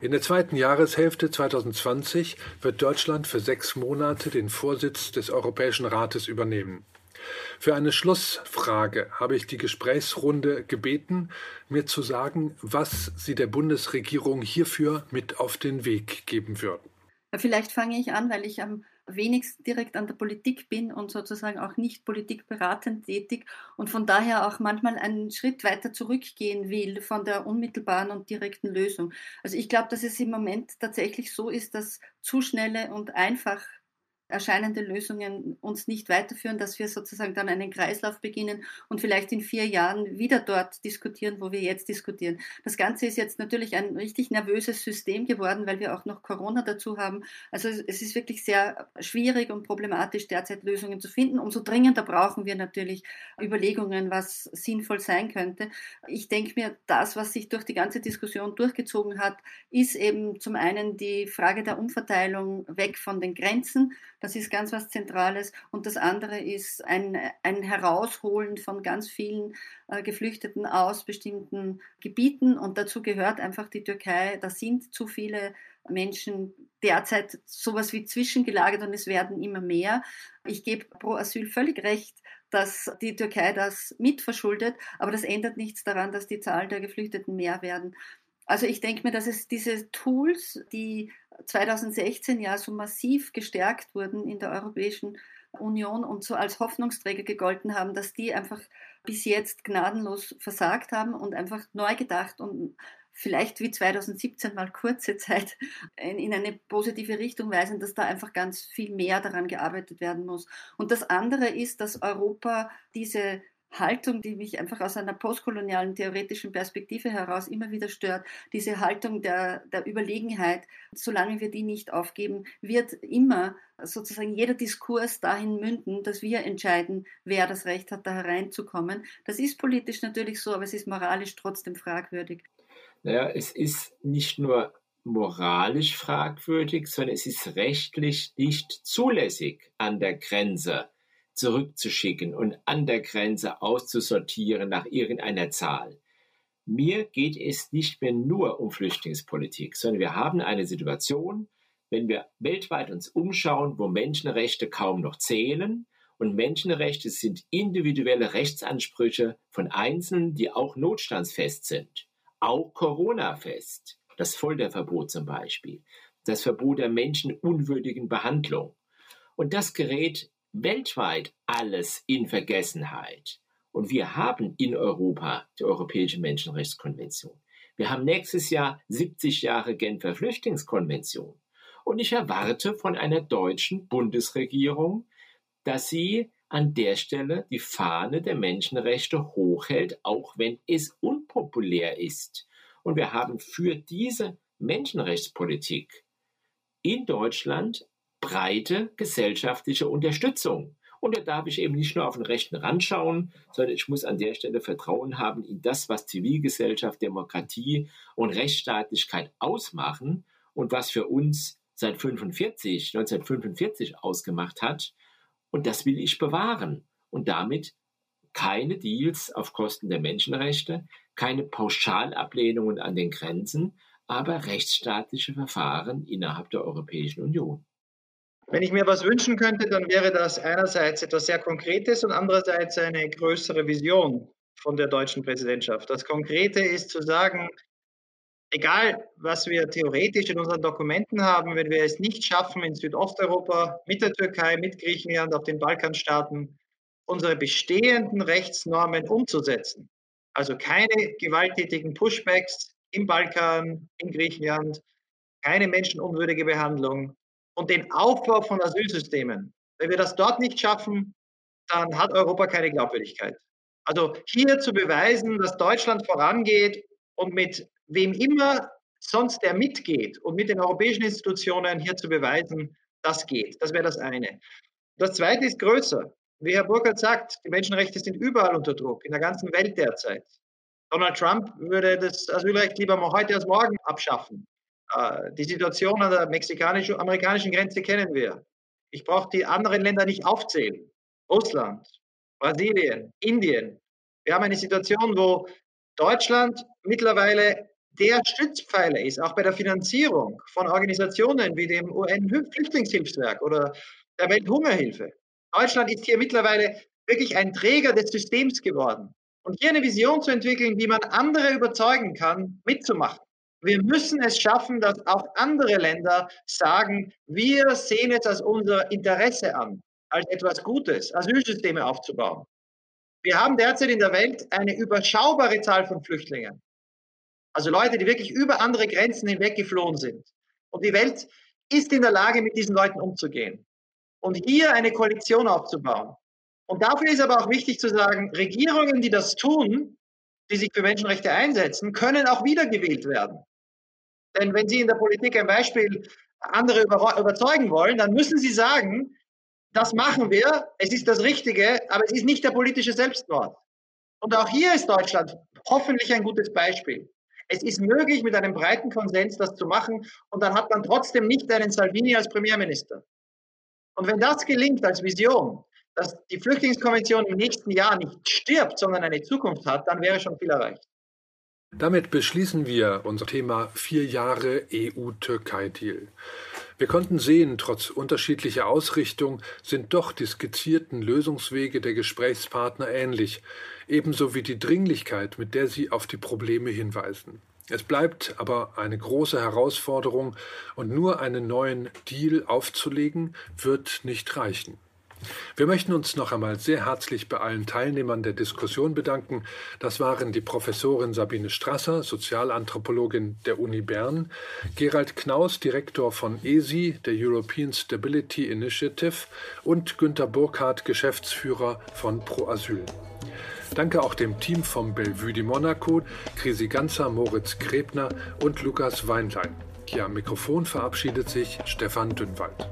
In der zweiten Jahreshälfte 2020 wird Deutschland für sechs Monate den Vorsitz des Europäischen Rates übernehmen. Für eine Schlussfrage habe ich die Gesprächsrunde gebeten, mir zu sagen, was Sie der Bundesregierung hierfür mit auf den Weg geben würden. Vielleicht fange ich an, weil ich am wenigstens direkt an der Politik bin und sozusagen auch nicht politikberatend tätig und von daher auch manchmal einen Schritt weiter zurückgehen will von der unmittelbaren und direkten Lösung. Also ich glaube, dass es im Moment tatsächlich so ist, dass zu schnelle und einfach erscheinende Lösungen uns nicht weiterführen, dass wir sozusagen dann einen Kreislauf beginnen und vielleicht in vier Jahren wieder dort diskutieren, wo wir jetzt diskutieren. Das Ganze ist jetzt natürlich ein richtig nervöses System geworden, weil wir auch noch Corona dazu haben. Also es ist wirklich sehr schwierig und problematisch, derzeit Lösungen zu finden. Umso dringender brauchen wir natürlich Überlegungen, was sinnvoll sein könnte. Ich denke mir, das, was sich durch die ganze Diskussion durchgezogen hat, ist eben zum einen die Frage der Umverteilung weg von den Grenzen. Das ist ganz was Zentrales. Und das andere ist ein, ein Herausholen von ganz vielen äh, Geflüchteten aus bestimmten Gebieten. Und dazu gehört einfach die Türkei. Da sind zu viele Menschen derzeit sowas wie zwischengelagert und es werden immer mehr. Ich gebe pro Asyl völlig recht, dass die Türkei das mitverschuldet, aber das ändert nichts daran, dass die Zahl der Geflüchteten mehr werden. Also ich denke mir, dass es diese Tools, die 2016 ja so massiv gestärkt wurden in der Europäischen Union und so als Hoffnungsträger gegolten haben, dass die einfach bis jetzt gnadenlos versagt haben und einfach neu gedacht und vielleicht wie 2017 mal kurze Zeit in, eine positive Richtung weisen, dass da einfach ganz viel mehr daran gearbeitet werden muss. Und das andere ist, dass Europa diese Haltung, die mich einfach aus einer postkolonialen theoretischen Perspektive heraus immer wieder stört, diese Haltung der, der Überlegenheit, solange wir die nicht aufgeben, wird immer sozusagen jeder Diskurs dahin münden, dass wir entscheiden, wer das Recht hat, da hereinzukommen. Das ist politisch natürlich so, aber es ist moralisch trotzdem fragwürdig. Naja, es ist nicht nur moralisch fragwürdig, sondern es ist rechtlich nicht zulässig an der Grenze zurückzuschicken und an der Grenze auszusortieren nach irgendeiner Zahl. mir geht es nicht mehr nur um Flüchtlingspolitik, sondern wir haben eine Situation, wenn wir weltweit uns umschauen, wo Menschenrechte kaum noch zählen. Und Menschenrechte sind individuelle Rechtsansprüche von Einzelnen, die auch notstandsfest sind, auch Corona-fest. Das Folterverbot zum Beispiel, das Verbot der menschenunwürdigen Behandlung. Und das gerät weltweit alles in Vergessenheit. Und wir haben in Europa die Europäische Menschenrechtskonvention. Wir haben nächstes Jahr 70 Jahre Genfer Flüchtlingskonvention. Und ich erwarte von einer deutschen Bundesregierung, dass sie an der Stelle die Fahne der Menschenrechte hochhält, auch wenn es unpopulär ist. Und wir haben für diese Menschenrechtspolitik in Deutschland breite gesellschaftliche Unterstützung. Und da darf ich eben nicht nur auf den rechten Rand schauen, sondern ich muss an der Stelle Vertrauen haben in das, was Zivilgesellschaft, Demokratie und Rechtsstaatlichkeit ausmachen und was für uns seit 45, 1945 ausgemacht hat. Und das will ich bewahren. Und damit keine Deals auf Kosten der Menschenrechte, keine Pauschalablehnungen an den Grenzen, aber rechtsstaatliche Verfahren innerhalb der Europäischen Union. Wenn ich mir was wünschen könnte, dann wäre das einerseits etwas sehr Konkretes und andererseits eine größere Vision von der deutschen Präsidentschaft. Das Konkrete ist zu sagen, egal was wir theoretisch in unseren Dokumenten haben, wenn wir es nicht schaffen, in Südosteuropa, mit der Türkei, mit Griechenland, auf den Balkanstaaten, unsere bestehenden Rechtsnormen umzusetzen, also keine gewalttätigen Pushbacks im Balkan, in Griechenland, keine menschenunwürdige Behandlung, und den Aufbau von Asylsystemen. Wenn wir das dort nicht schaffen, dann hat Europa keine Glaubwürdigkeit. Also hier zu beweisen, dass Deutschland vorangeht und mit wem immer sonst der mitgeht und mit den europäischen Institutionen hier zu beweisen, das geht. Das wäre das eine. Das zweite ist größer. Wie Herr Burkhardt sagt, die Menschenrechte sind überall unter Druck, in der ganzen Welt derzeit. Donald Trump würde das Asylrecht lieber heute als morgen abschaffen. Äh, die Situation an der mexikanisch-amerikanischen Grenze kennen wir. Ich brauche die anderen Länder nicht aufzählen. Russland, Brasilien, Indien. Wir haben eine Situation, wo Deutschland mittlerweile der Stützpfeiler ist, auch bei der Finanzierung von Organisationen wie dem UN-Flüchtlingshilfswerk oder der Welthungerhilfe. Deutschland ist hier mittlerweile wirklich ein Träger des Systems geworden. Und hier eine Vision zu entwickeln, wie man andere überzeugen kann, mitzumachen. Wir müssen es schaffen, dass auch andere Länder sagen, wir sehen es als unser Interesse an, als etwas Gutes, Asylsysteme aufzubauen. Wir haben derzeit in der Welt eine überschaubare Zahl von Flüchtlingen. Also Leute, die wirklich über andere Grenzen hinweg geflohen sind. Und die Welt ist in der Lage, mit diesen Leuten umzugehen. Und hier eine Koalition aufzubauen. Und dafür ist aber auch wichtig zu sagen, Regierungen, die das tun, die sich für Menschenrechte einsetzen, können auch wiedergewählt werden. Denn wenn Sie in der Politik ein Beispiel andere über, überzeugen wollen, dann müssen Sie sagen, das machen wir, es ist das Richtige, aber es ist nicht der politische Selbstmord. Und auch hier ist Deutschland hoffentlich ein gutes Beispiel. Es ist möglich, mit einem breiten Konsens das zu machen und dann hat man trotzdem nicht einen Salvini als Premierminister. Und wenn das gelingt als Vision, dass die Flüchtlingskonvention im nächsten Jahr nicht stirbt, sondern eine Zukunft hat, dann wäre schon viel erreicht. Damit beschließen wir unser Thema vier Jahre EU-Türkei-Deal. Wir konnten sehen, trotz unterschiedlicher Ausrichtung sind doch die skizzierten Lösungswege der Gesprächspartner ähnlich, ebenso wie die Dringlichkeit, mit der sie auf die Probleme hinweisen. Es bleibt aber eine große Herausforderung, und nur einen neuen Deal aufzulegen, wird nicht reichen. Wir möchten uns noch einmal sehr herzlich bei allen Teilnehmern der Diskussion bedanken. Das waren die Professorin Sabine Strasser, Sozialanthropologin der Uni Bern, Gerald Knaus, Direktor von ESI, der European Stability Initiative, und Günter Burkhardt, Geschäftsführer von Pro Asyl. Danke auch dem Team vom Bellevue di Monaco, Krisi Ganzer, Moritz Krebner und Lukas Weinlein. Hier am Mikrofon verabschiedet sich Stefan Dünnwald.